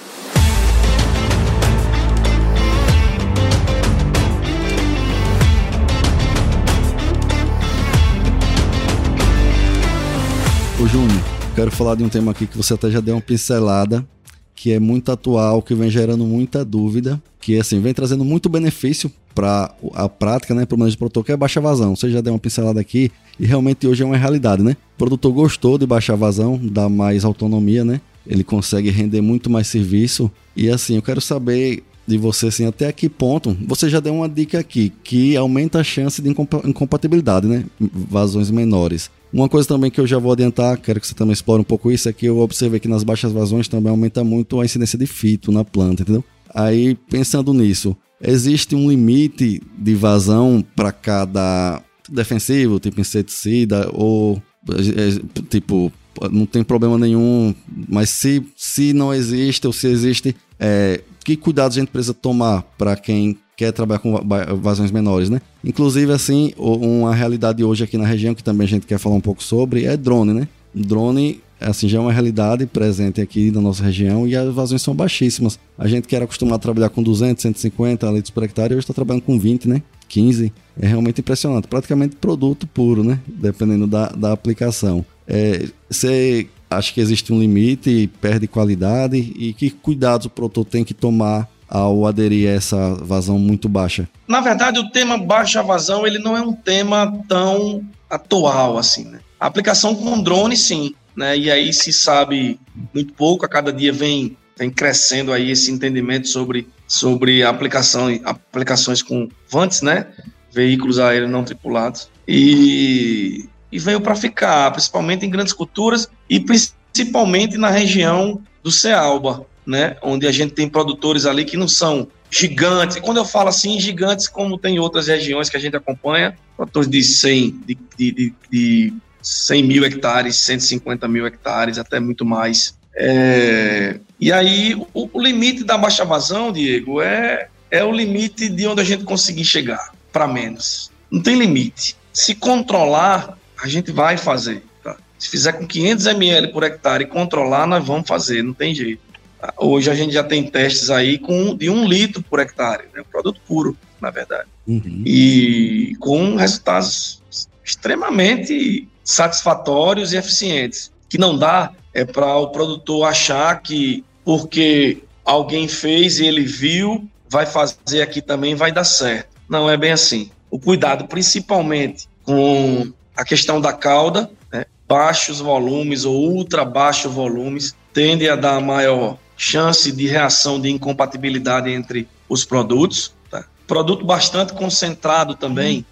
Ô Júnior, quero falar de um tema aqui que você até já deu uma pincelada, que é muito atual, que vem gerando muita dúvida, que assim, vem trazendo muito benefício para a prática, né, para o manejo de produtor, que é baixa vazão. Você já deu uma pincelada aqui e realmente hoje é uma realidade, né? O produtor gostou de baixar vazão, dá mais autonomia, né? Ele consegue render muito mais serviço. E assim, eu quero saber de você assim, até que ponto. Você já deu uma dica aqui que aumenta a chance de incompatibilidade, né? Vazões menores. Uma coisa também que eu já vou adiantar, quero que você também explore um pouco isso, é que eu observei que nas baixas vazões também aumenta muito a incidência de fito na planta, entendeu? Aí, pensando nisso, existe um limite de vazão para cada defensivo, tipo inseticida, ou é, tipo, não tem problema nenhum, mas se, se não existe ou se existe, é, que cuidados a gente precisa tomar para quem quer trabalhar com vazões menores, né? Inclusive, assim, uma realidade hoje aqui na região, que também a gente quer falar um pouco sobre, é drone, né? Drone, assim, já é uma realidade presente aqui na nossa região e as vazões são baixíssimas. A gente que era acostumado a trabalhar com 200, 150 litros por hectare, hoje está trabalhando com 20, né? 15. É realmente impressionante. Praticamente produto puro, né? Dependendo da, da aplicação. É, você acha que existe um limite, perde qualidade e que cuidados o produtor tem que tomar ao aderir a essa vazão muito baixa? Na verdade, o tema baixa vazão ele não é um tema tão atual assim, né? A aplicação com drone, sim, né? E aí se sabe muito pouco, a cada dia vem, vem crescendo aí esse entendimento sobre, sobre aplicação, aplicações com vantes, né? Veículos aéreos não tripulados. E, e veio para ficar, principalmente em grandes culturas e principalmente na região do Cealba, né? Onde a gente tem produtores ali que não são gigantes. E quando eu falo assim, gigantes, como tem outras regiões que a gente acompanha, produtores de 100, de, de, de, de 100 mil hectares, 150 mil hectares, até muito mais. É, e aí, o, o, limite da baixa vazão, Diego, é, é o limite de onde a gente conseguir chegar. para menos. Não tem limite. Se controlar, a gente vai fazer. Tá? Se fizer com 500 ml por hectare e controlar, nós vamos fazer, não tem jeito. Tá? Hoje a gente já tem testes aí com de um litro por hectare, né? um produto puro, na verdade. Uhum. E com resultados extremamente satisfatórios e eficientes. Que não dá é para o produtor achar que porque alguém fez e ele viu, vai fazer aqui também, vai dar certo. Não é bem assim. O cuidado, principalmente com a questão da cauda, né? baixos volumes ou ultra baixos volumes, tende a dar maior chance de reação de incompatibilidade entre os produtos. Tá? Produto bastante concentrado também,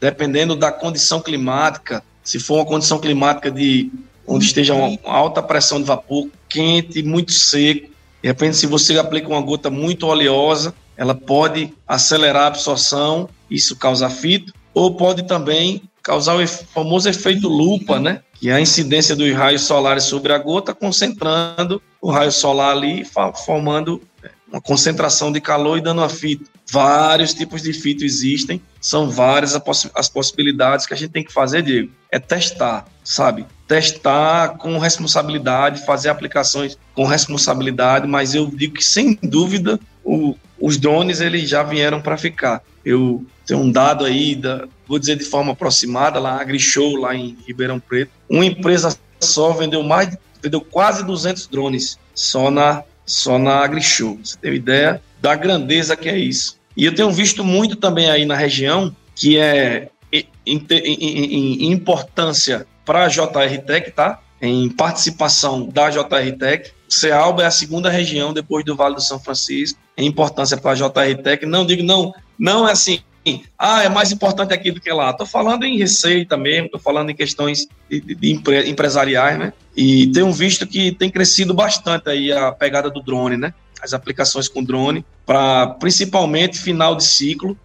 dependendo da condição climática. Se for uma condição climática de onde esteja uma alta pressão de vapor, quente, muito seco, de repente, se você aplica uma gota muito oleosa, ela pode acelerar a absorção, isso causa fito, ou pode também causar o famoso efeito lupa, né? Que é a incidência dos raios solares sobre a gota, concentrando o raio solar ali, formando é, uma concentração de calor e dando a fito. Vários tipos de fito existem, são várias as possibilidades que a gente tem que fazer, Diego. É testar, sabe? Testar com responsabilidade, fazer aplicações com responsabilidade, mas eu digo que sem dúvida o, os drones eles já vieram para ficar. Eu tenho um dado aí, da, vou dizer de forma aproximada, lá AgriShow, lá em Ribeirão Preto, uma empresa só vendeu mais, vendeu quase 200 drones só na só na AgriShow. Você tem ideia da grandeza que é isso. E eu tenho visto muito também aí na região que é em, importância para a JR Tech, tá? Em participação da JR Tech. Cealba é a segunda região depois do Vale do São Francisco em importância para a JR Tech. Não digo não, não é assim. Ah, é mais importante aqui do que lá. Estou falando em receita mesmo, estou falando em questões de, de empre, empresariais, né? E tenho visto que tem crescido bastante aí a pegada do drone, né? As aplicações com drone, para principalmente final de ciclo,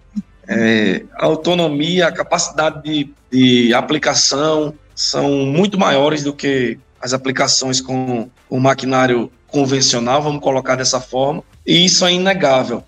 é, a autonomia, a capacidade de, de aplicação são muito maiores do que as aplicações com o maquinário convencional, vamos colocar dessa forma, e isso é inegável.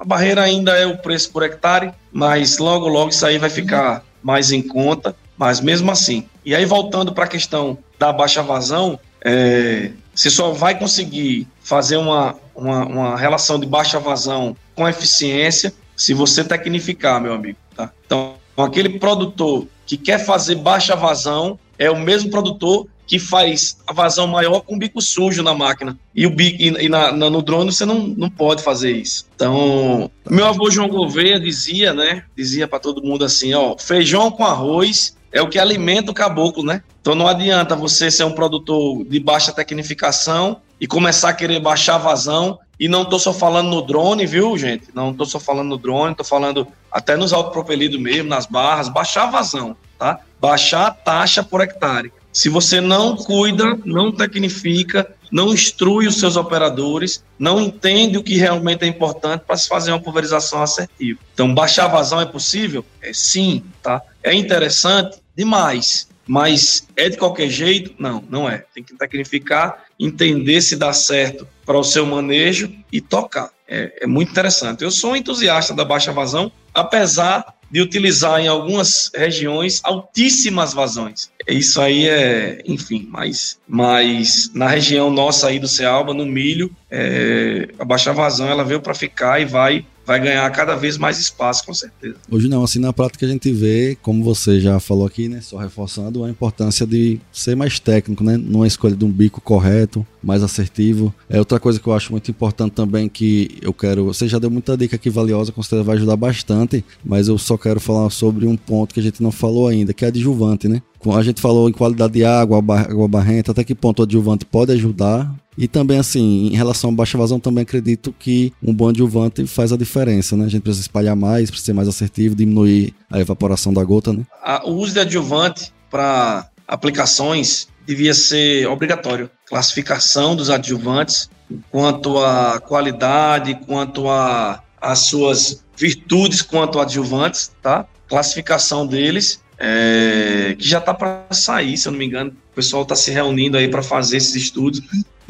A barreira ainda é o preço por hectare, mas logo, logo isso aí vai ficar mais em conta, mas mesmo assim. E aí, voltando para a questão da baixa vazão, é, você só vai conseguir fazer uma, uma, uma, relação de baixa vazão com eficiência se você tecnificar, meu amigo. Tá? Então, aquele produtor que quer fazer baixa vazão é o mesmo produtor que faz a vazão maior com o bico sujo na máquina. E, o bico, e, na, na, no drone você não, não pode fazer isso. Então, meu avô João Gouveia dizia, né? Dizia para todo mundo assim: ó, feijão com arroz é o que alimenta o caboclo, né? Então não adianta você ser um produtor de baixa tecnificação e começar a querer baixar a vazão. E não tô só falando no drone, viu, gente? Não tô só falando no drone, tô falando até nos autopropelidos mesmo, nas barras, baixar a vazão, tá? Baixar a taxa por hectare. Se você não cuida, não tecnifica, não instrui os seus operadores, não entende o que realmente é importante para se fazer uma pulverização assertiva. Então, baixar a vazão é possível? É sim, tá? É interessante? Demais. Mas é de qualquer jeito? Não, não é. Tem que tecnificar, entender se dá certo para o seu manejo e tocar. É, é muito interessante. Eu sou um entusiasta da baixa vazão, apesar de utilizar em algumas regiões altíssimas vazões. Isso aí é, enfim, mas, mas na região nossa aí do Cealba, no milho, é, a baixa vazão ela veio para ficar e vai vai ganhar cada vez mais espaço, com certeza. Hoje não, assim, na prática a gente vê, como você já falou aqui, né, só reforçando, a importância de ser mais técnico, né, numa escolha de um bico correto, mais assertivo. É outra coisa que eu acho muito importante também que eu quero, você já deu muita dica aqui valiosa, com certeza vai ajudar bastante, mas eu só quero falar sobre um ponto que a gente não falou ainda, que é adjuvante, né? A gente falou em qualidade de água, água barrenta, até que ponto o adjuvante pode ajudar e também, assim, em relação à baixa vazão, também acredito que um bom adjuvante faz a diferença, né? A gente precisa espalhar mais, precisa ser mais assertivo, diminuir a evaporação da gota, né? o uso de adjuvante para aplicações devia ser obrigatório. Classificação dos adjuvantes, quanto à qualidade, quanto a as suas virtudes quanto adjuvantes, tá? Classificação deles, é, que já está para sair, se eu não me engano. O pessoal está se reunindo aí para fazer esses estudos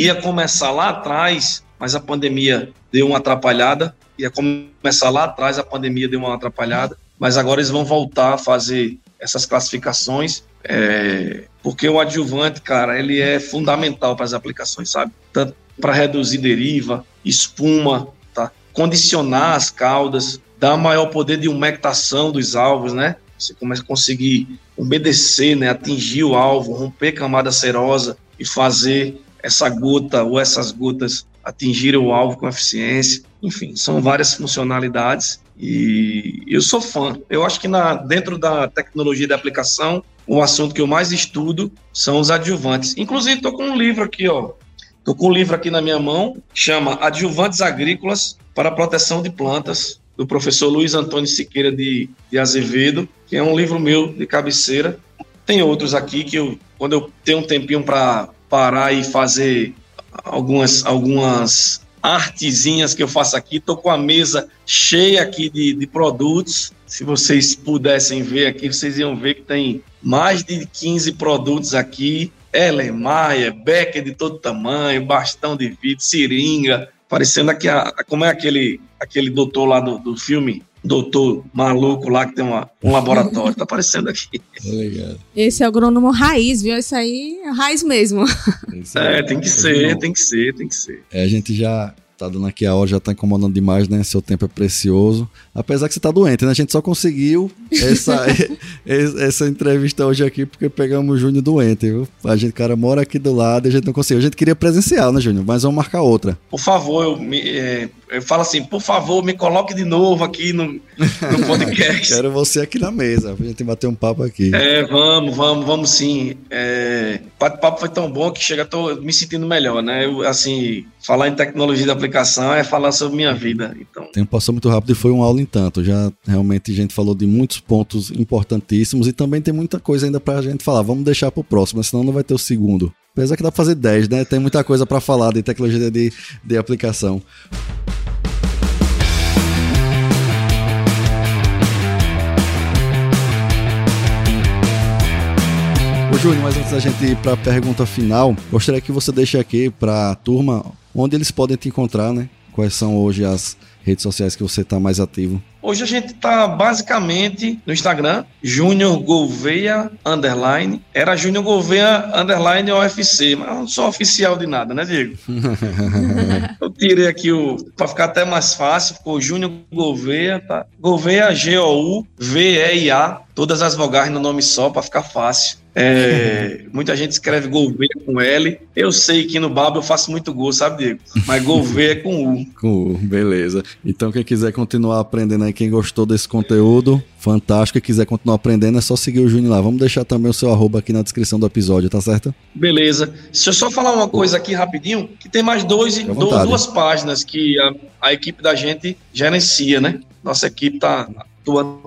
ia começar lá atrás, mas a pandemia deu uma atrapalhada, ia começar lá atrás, a pandemia deu uma atrapalhada, mas agora eles vão voltar a fazer essas classificações, é, porque o adjuvante, cara, ele é fundamental para as aplicações, sabe? Tanto para reduzir deriva, espuma, tá? condicionar as caudas, dar maior poder de umectação dos alvos, né? Você começa a conseguir umedecer, né? atingir o alvo, romper camada serosa e fazer essa gota ou essas gotas atingirem o alvo com eficiência. Enfim, são várias funcionalidades e eu sou fã. Eu acho que na, dentro da tecnologia de aplicação, o assunto que eu mais estudo são os adjuvantes. Inclusive, estou com um livro aqui, ó. Estou com um livro aqui na minha mão, chama Adjuvantes Agrícolas para a Proteção de Plantas, do professor Luiz Antônio Siqueira de, de Azevedo, que é um livro meu de cabeceira. Tem outros aqui que eu, quando eu tenho um tempinho para parar e fazer algumas, algumas artezinhas que eu faço aqui. Estou com a mesa cheia aqui de, de produtos. Se vocês pudessem ver aqui, vocês iam ver que tem mais de 15 produtos aqui. Maia, Becker de todo tamanho, bastão de vidro, seringa, parecendo aqui, a, como é aquele, aquele doutor lá do, do filme, doutor maluco lá que tem uma, um laboratório. Tá aparecendo aqui. Tá Esse é o agrônomo raiz, viu? Esse aí é raiz mesmo. é, tem que ser, tem que ser, tem que ser. É, a gente já tá dando aqui a hora, já tá incomodando demais, né? Seu tempo é precioso. Apesar que você tá doente, né? A gente só conseguiu essa, essa entrevista hoje aqui porque pegamos o Júnior doente, viu? A gente, cara, mora aqui do lado e a gente não conseguiu. A gente queria presencial, né, Júnior? Mas vamos marcar outra. Por favor, eu, me, é, eu falo assim, por favor, me coloque de novo aqui no, no podcast. Quero você aqui na mesa, a gente bater um papo aqui. É, vamos, vamos, vamos sim. É, o bate-papo foi tão bom que chega, tô me sentindo melhor, né? Eu, assim, falar em tecnologia de aplicação é falar sobre minha vida. Então. O tempo passou muito rápido e foi uma aula em tanto. Já realmente a gente falou de muitos pontos importantíssimos e também tem muita coisa ainda pra gente falar. Vamos deixar pro próximo, senão não vai ter o segundo. Apesar que dá pra fazer 10, né? Tem muita coisa para falar de tecnologia de, de aplicação. Júnior, mas antes da gente ir para a pergunta final, gostaria que você deixe aqui para a turma onde eles podem te encontrar, né? Quais são hoje as redes sociais que você está mais ativo? Hoje a gente está basicamente no Instagram, Júnior Gouveia Underline. Era Júnior Gouveia Underline OFC, mas não sou oficial de nada, né, Diego? Eu tirei aqui o. para ficar até mais fácil, ficou Júnior Gouveia, tá? Gouveia G-O-U-V-E-I-A, todas as vogais no nome só, para ficar fácil. É, muita gente escreve Gouveia com L. Eu sei que no Babo eu faço muito gol, sabe, Diego? Mas Gouveia é com U. Com U, beleza. Então, quem quiser continuar aprendendo aí, quem gostou desse conteúdo, fantástico, e quiser continuar aprendendo, é só seguir o Júnior lá. Vamos deixar também o seu arroba aqui na descrição do episódio, tá certo? Beleza. Deixa eu só falar uma coisa aqui rapidinho, que tem mais dois, duas páginas que a, a equipe da gente gerencia, né? Nossa equipe tá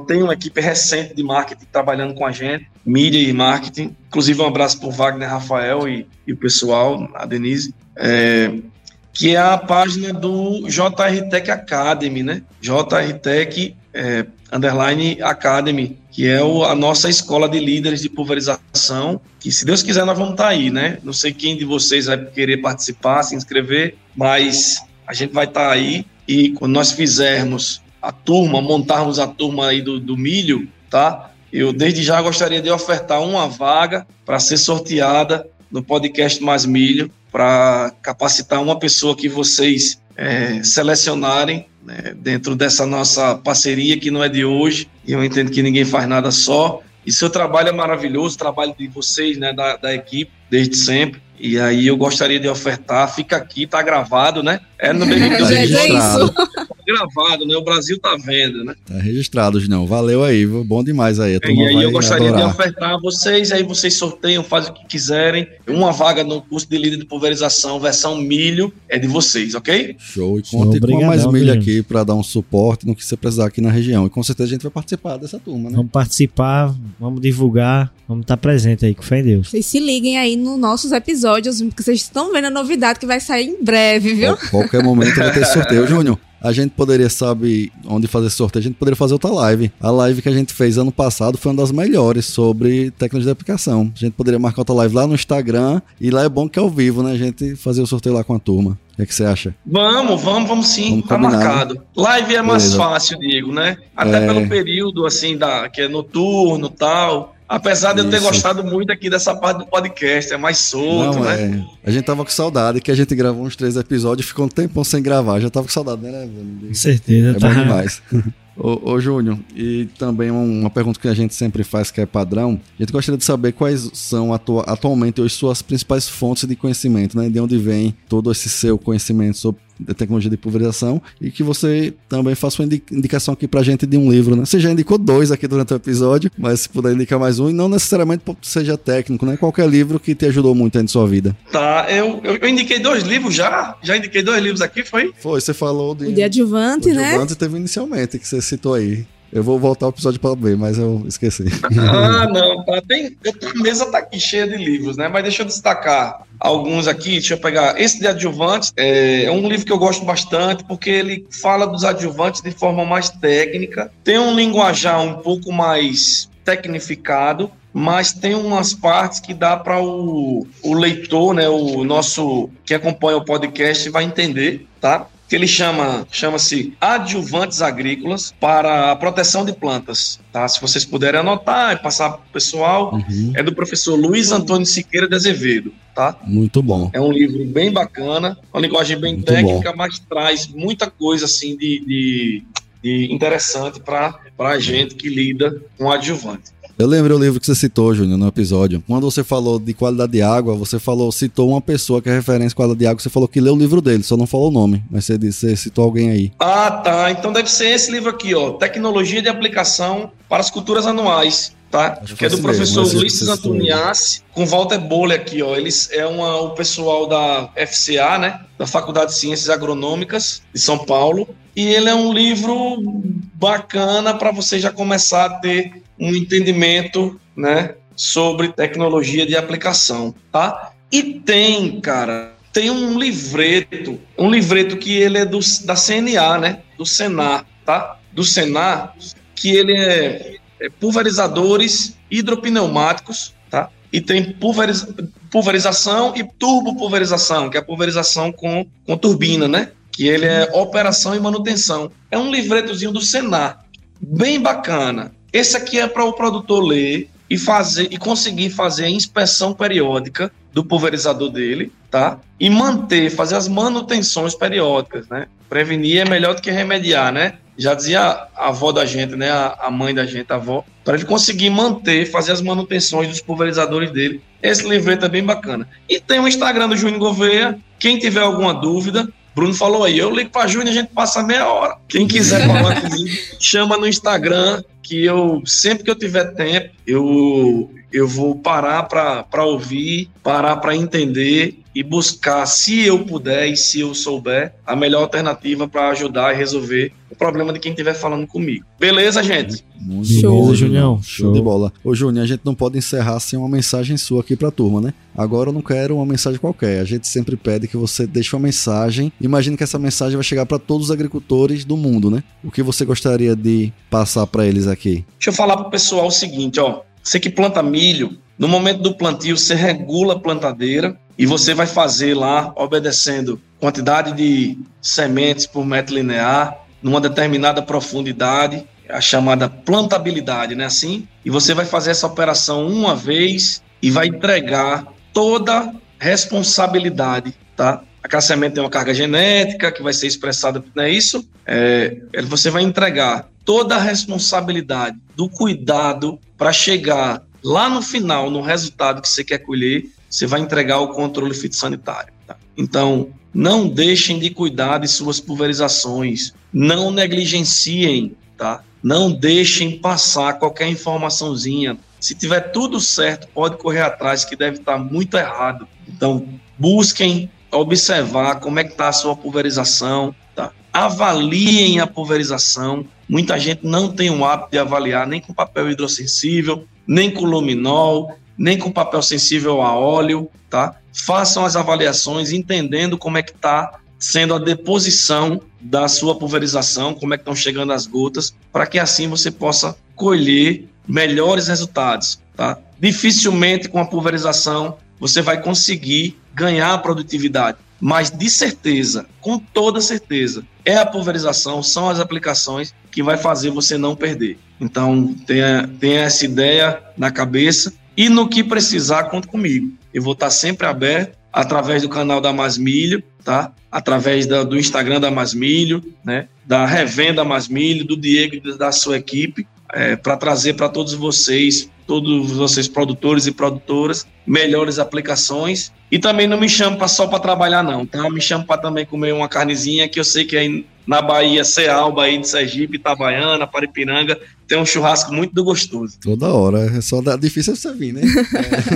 tem uma equipe recente de marketing trabalhando com a gente, mídia e marketing. Inclusive, um abraço para o Wagner Rafael e, e, o pessoal, a Denise. É, que é a página do JR Tech Academy, né? JR Tech é, Underline Academy, que é o, a nossa escola de líderes de pulverização, que se Deus quiser nós vamos estar tá aí, né? Não sei quem de vocês vai querer participar, se inscrever, mas a gente vai estar tá aí e quando nós fizermos a turma, montarmos a turma aí do, do milho, tá? Eu desde já gostaria de ofertar uma vaga para ser sorteada no podcast Mais Milho, para capacitar uma pessoa que vocês é, selecionarem né, dentro dessa nossa parceria que não é de hoje. E eu entendo que ninguém faz nada só. E seu trabalho é maravilhoso, o trabalho de vocês, né, da, da equipe, desde sempre. E aí eu gostaria de ofertar, fica aqui, tá gravado, né? É no BBB. Tá registrado. Tá gravado, né? O Brasil tá vendo, né? Tá registrado, não. Valeu aí, bom demais aí. e aí eu gostaria adorar. de ofertar a vocês, aí vocês sorteiam, fazem o que quiserem. Uma vaga no curso de líder de pulverização, versão milho, é de vocês, ok? Show. E conte com mais milho aqui para dar um suporte no que você precisar aqui na região. E com certeza a gente vai participar dessa turma, né? Vamos participar, vamos divulgar, vamos estar presente aí, com fé em Deus. Vocês se liguem aí nos nossos episódios episódios, porque vocês estão vendo a novidade que vai sair em breve, viu? qualquer momento vai ter sorteio. Júnior, a gente poderia, sabe, onde fazer sorteio, a gente poderia fazer outra live. A live que a gente fez ano passado foi uma das melhores sobre tecnologia de aplicação. A gente poderia marcar outra live lá no Instagram e lá é bom que é ao vivo, né? A gente fazer o sorteio lá com a turma. O que, é que você acha? Vamos, vamos, vamos sim. Vamos tá combinar, marcado. Né? Live é mais Beleza. fácil, Diego, né? Até é... pelo período, assim, da, que é noturno e tal. Apesar de Isso. eu ter gostado muito aqui dessa parte do podcast, é mais solto, Não, né? É. A gente tava com saudade, que a gente gravou uns três episódios e ficou um tempão sem gravar. Já tava com saudade, né, Com certeza, é tá. bom demais. Ô, ô Júnior, e também uma pergunta que a gente sempre faz, que é padrão. A gente gostaria de saber quais são atu atualmente as suas principais fontes de conhecimento, né? De onde vem todo esse seu conhecimento sobre tecnologia de pulverização e que você também faça uma indicação aqui pra gente de um livro, né? Você já indicou dois aqui durante o episódio, mas se puder indicar mais um, e não necessariamente seja técnico, né? Qualquer livro que te ajudou muito em sua vida. Tá, eu, eu, eu, indiquei dois livros já, já indiquei dois livros aqui, foi? Foi, você falou de... O de adjuvante, né? adjuvante teve inicialmente, que você citou aí. Eu vou voltar ao episódio para ver, mas eu esqueci. Ah, não, tá. Tem, a mesa tá aqui cheia de livros, né? Mas deixa eu destacar alguns aqui. Deixa eu pegar. Esse de adjuvantes é, é um livro que eu gosto bastante, porque ele fala dos adjuvantes de forma mais técnica. Tem um linguajar um pouco mais tecnificado, mas tem umas partes que dá para o, o leitor, né, o nosso que acompanha o podcast vai entender, tá? Que ele chama chama-se adjuvantes agrícolas para a proteção de plantas. Tá? Se vocês puderem anotar e passar para o pessoal, uhum. é do professor Luiz Antônio Siqueira de Azevedo. Tá? Muito bom. É um livro bem bacana, uma linguagem bem Muito técnica, bom. mas traz muita coisa assim de, de, de interessante para a gente que lida com adjuvante. Eu lembro o livro que você citou, Júnior, no episódio. Quando você falou de qualidade de água, você falou, citou uma pessoa que é referência à qualidade de água, você falou que leu o livro dele, só não falou o nome, mas você, disse, você citou alguém aí. Ah, tá. Então deve ser esse livro aqui, ó. Tecnologia de aplicação para as culturas anuais. Tá? Acho que é do professor mesmo, Ulisses Antoniassi, com Walter Bolle aqui, ó. Eles é uma, o pessoal da FCA, né? Da Faculdade de Ciências Agronômicas de São Paulo. E ele é um livro bacana para você já começar a ter um entendimento, né, sobre tecnologia de aplicação, tá? E tem, cara, tem um livreto, um livreto que ele é do, da CNA, né, do Senar, tá? Do Senar, que ele é, é pulverizadores hidropneumáticos, tá? E tem pulveriz, pulverização e turbopulverização, que é a pulverização com, com turbina, né? Que ele é operação e manutenção. É um livretozinho do Senar, bem bacana. Esse aqui é para o produtor ler e fazer e conseguir fazer a inspeção periódica do pulverizador dele, tá? E manter, fazer as manutenções periódicas, né? Prevenir é melhor do que remediar, né? Já dizia a avó da gente, né? A, mãe da gente, a avó, para ele conseguir manter, fazer as manutenções dos pulverizadores dele. Esse livreto é bem bacana. E tem o Instagram do Júnior Gouveia. Quem tiver alguma dúvida, Bruno falou aí, eu ligo para Júnior a gente passa meia hora. Quem quiser falar comigo, chama no Instagram, que eu, sempre que eu tiver tempo, eu, eu vou parar para ouvir, parar para entender e buscar, se eu puder e se eu souber, a melhor alternativa para ajudar e resolver o problema de quem estiver falando comigo. Beleza, gente? Muito Show, bom, Junião. Show. Show de bola. Ô, Júnior, a gente não pode encerrar sem uma mensagem sua aqui para a turma, né? Agora eu não quero uma mensagem qualquer. A gente sempre pede que você deixe uma mensagem. Imagine que essa mensagem vai chegar para todos os agricultores do mundo, né? O que você gostaria de passar para eles aqui? Deixa eu falar para o pessoal o seguinte, ó. Você que planta milho, no momento do plantio, você regula a plantadeira e você vai fazer lá, obedecendo quantidade de sementes por metro linear, numa determinada profundidade, a chamada plantabilidade, né? Assim, e você vai fazer essa operação uma vez e vai entregar toda responsabilidade, tá? Aquela semente tem uma carga genética que vai ser expressada, não é isso? É, você vai entregar toda a responsabilidade do cuidado para chegar lá no final, no resultado que você quer colher, você vai entregar o controle fitossanitário. Tá? Então, não deixem de cuidar de suas pulverizações, não negligenciem, tá? Não deixem passar qualquer informaçãozinha. Se tiver tudo certo, pode correr atrás, que deve estar muito errado. Então, busquem observar como é que está a sua pulverização, tá? Avaliem a pulverização. Muita gente não tem o hábito de avaliar nem com papel hidrossensível, nem com luminol, nem com papel sensível a óleo, tá? Façam as avaliações entendendo como é que está sendo a deposição da sua pulverização, como é que estão chegando as gotas, para que assim você possa colher melhores resultados, tá? Dificilmente com a pulverização você vai conseguir ganhar produtividade, mas de certeza, com toda certeza, é a pulverização, são as aplicações que vai fazer você não perder. Então, tenha, tenha essa ideia na cabeça e no que precisar, conte comigo. Eu vou estar sempre aberto através do canal da Masmilho, tá? Através da, do Instagram da Masmilho, né? Da revenda Masmilho, do Diego e da sua equipe, é, para trazer para todos vocês, todos vocês produtores e produtoras, melhores aplicações. E também não me chamo só para trabalhar, não, tá? Me chamo para também comer uma carnezinha que eu sei que aí na Bahia, Ceal, Bahia de Sergipe, Itabaiana, Paripiranga, tem um churrasco muito gostoso. Toda hora, é só difícil você vir, né?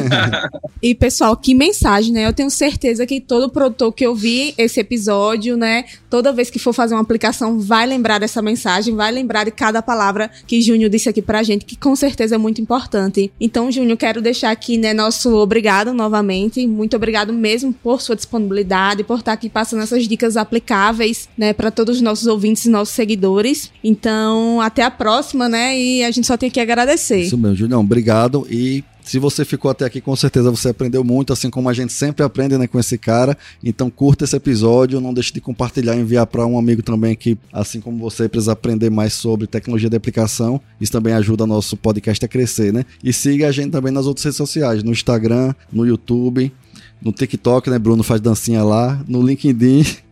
É. e pessoal, que mensagem, né? Eu tenho certeza que todo produtor que ouvir esse episódio, né, toda vez que for fazer uma aplicação, vai lembrar dessa mensagem, vai lembrar de cada palavra que Júnior disse aqui pra gente, que com certeza é muito importante. Então, Júnior, quero deixar aqui, né, nosso obrigado novamente, muito obrigado mesmo por sua disponibilidade, por estar aqui passando essas dicas aplicáveis, né, para todos os nossos ouvintes e nossos seguidores. Então, até a próxima, né? E a gente só tem que agradecer. Isso mesmo, Julião. Obrigado. E se você ficou até aqui, com certeza você aprendeu muito, assim como a gente sempre aprende né, com esse cara. Então curta esse episódio, não deixe de compartilhar enviar para um amigo também que, assim como você, precisa aprender mais sobre tecnologia de aplicação. Isso também ajuda nosso podcast a crescer, né? E siga a gente também nas outras redes sociais, no Instagram, no YouTube no TikTok, né? Bruno faz dancinha lá, no LinkedIn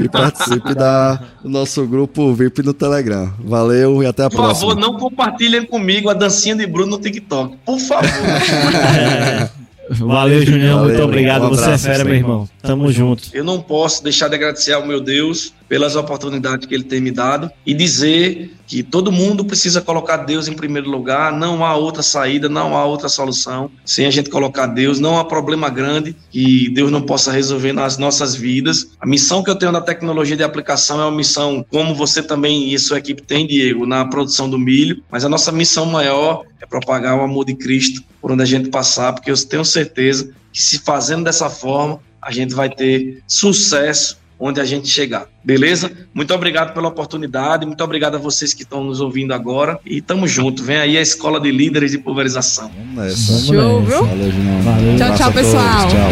e participe da, do nosso grupo VIP no Telegram. Valeu e até a Por próxima. Por favor, não compartilhem comigo a dancinha de Bruno no TikTok. Por favor. Valeu, Julião. Muito obrigado. Um Você é fera, meu irmão. Tamo junto. Eu não posso deixar de agradecer ao meu Deus pelas oportunidades que ele tem me dado e dizer que todo mundo precisa colocar Deus em primeiro lugar, não há outra saída, não há outra solução. Sem a gente colocar Deus, não há problema grande que Deus não possa resolver nas nossas vidas. A missão que eu tenho na tecnologia de aplicação é uma missão, como você também e sua equipe tem, Diego, na produção do milho, mas a nossa missão maior é propagar o amor de Cristo por onde a gente passar, porque eu tenho certeza que se fazendo dessa forma, a gente vai ter sucesso onde a gente chegar. Beleza? Muito obrigado pela oportunidade, muito obrigado a vocês que estão nos ouvindo agora e tamo junto. Vem aí a Escola de Líderes de Pulverização. Vamos nessa. Show, viu? Valeu. Tchau, tchau, pessoal. Tchau.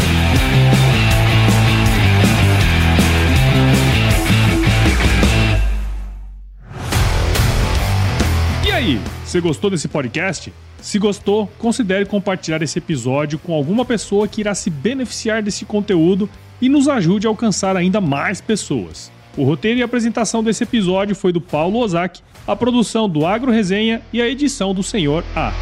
E aí, você gostou desse podcast? Se gostou, considere compartilhar esse episódio com alguma pessoa que irá se beneficiar desse conteúdo e nos ajude a alcançar ainda mais pessoas. O roteiro e apresentação desse episódio foi do Paulo Ozaki, a produção do Agro Resenha e a edição do Senhor A.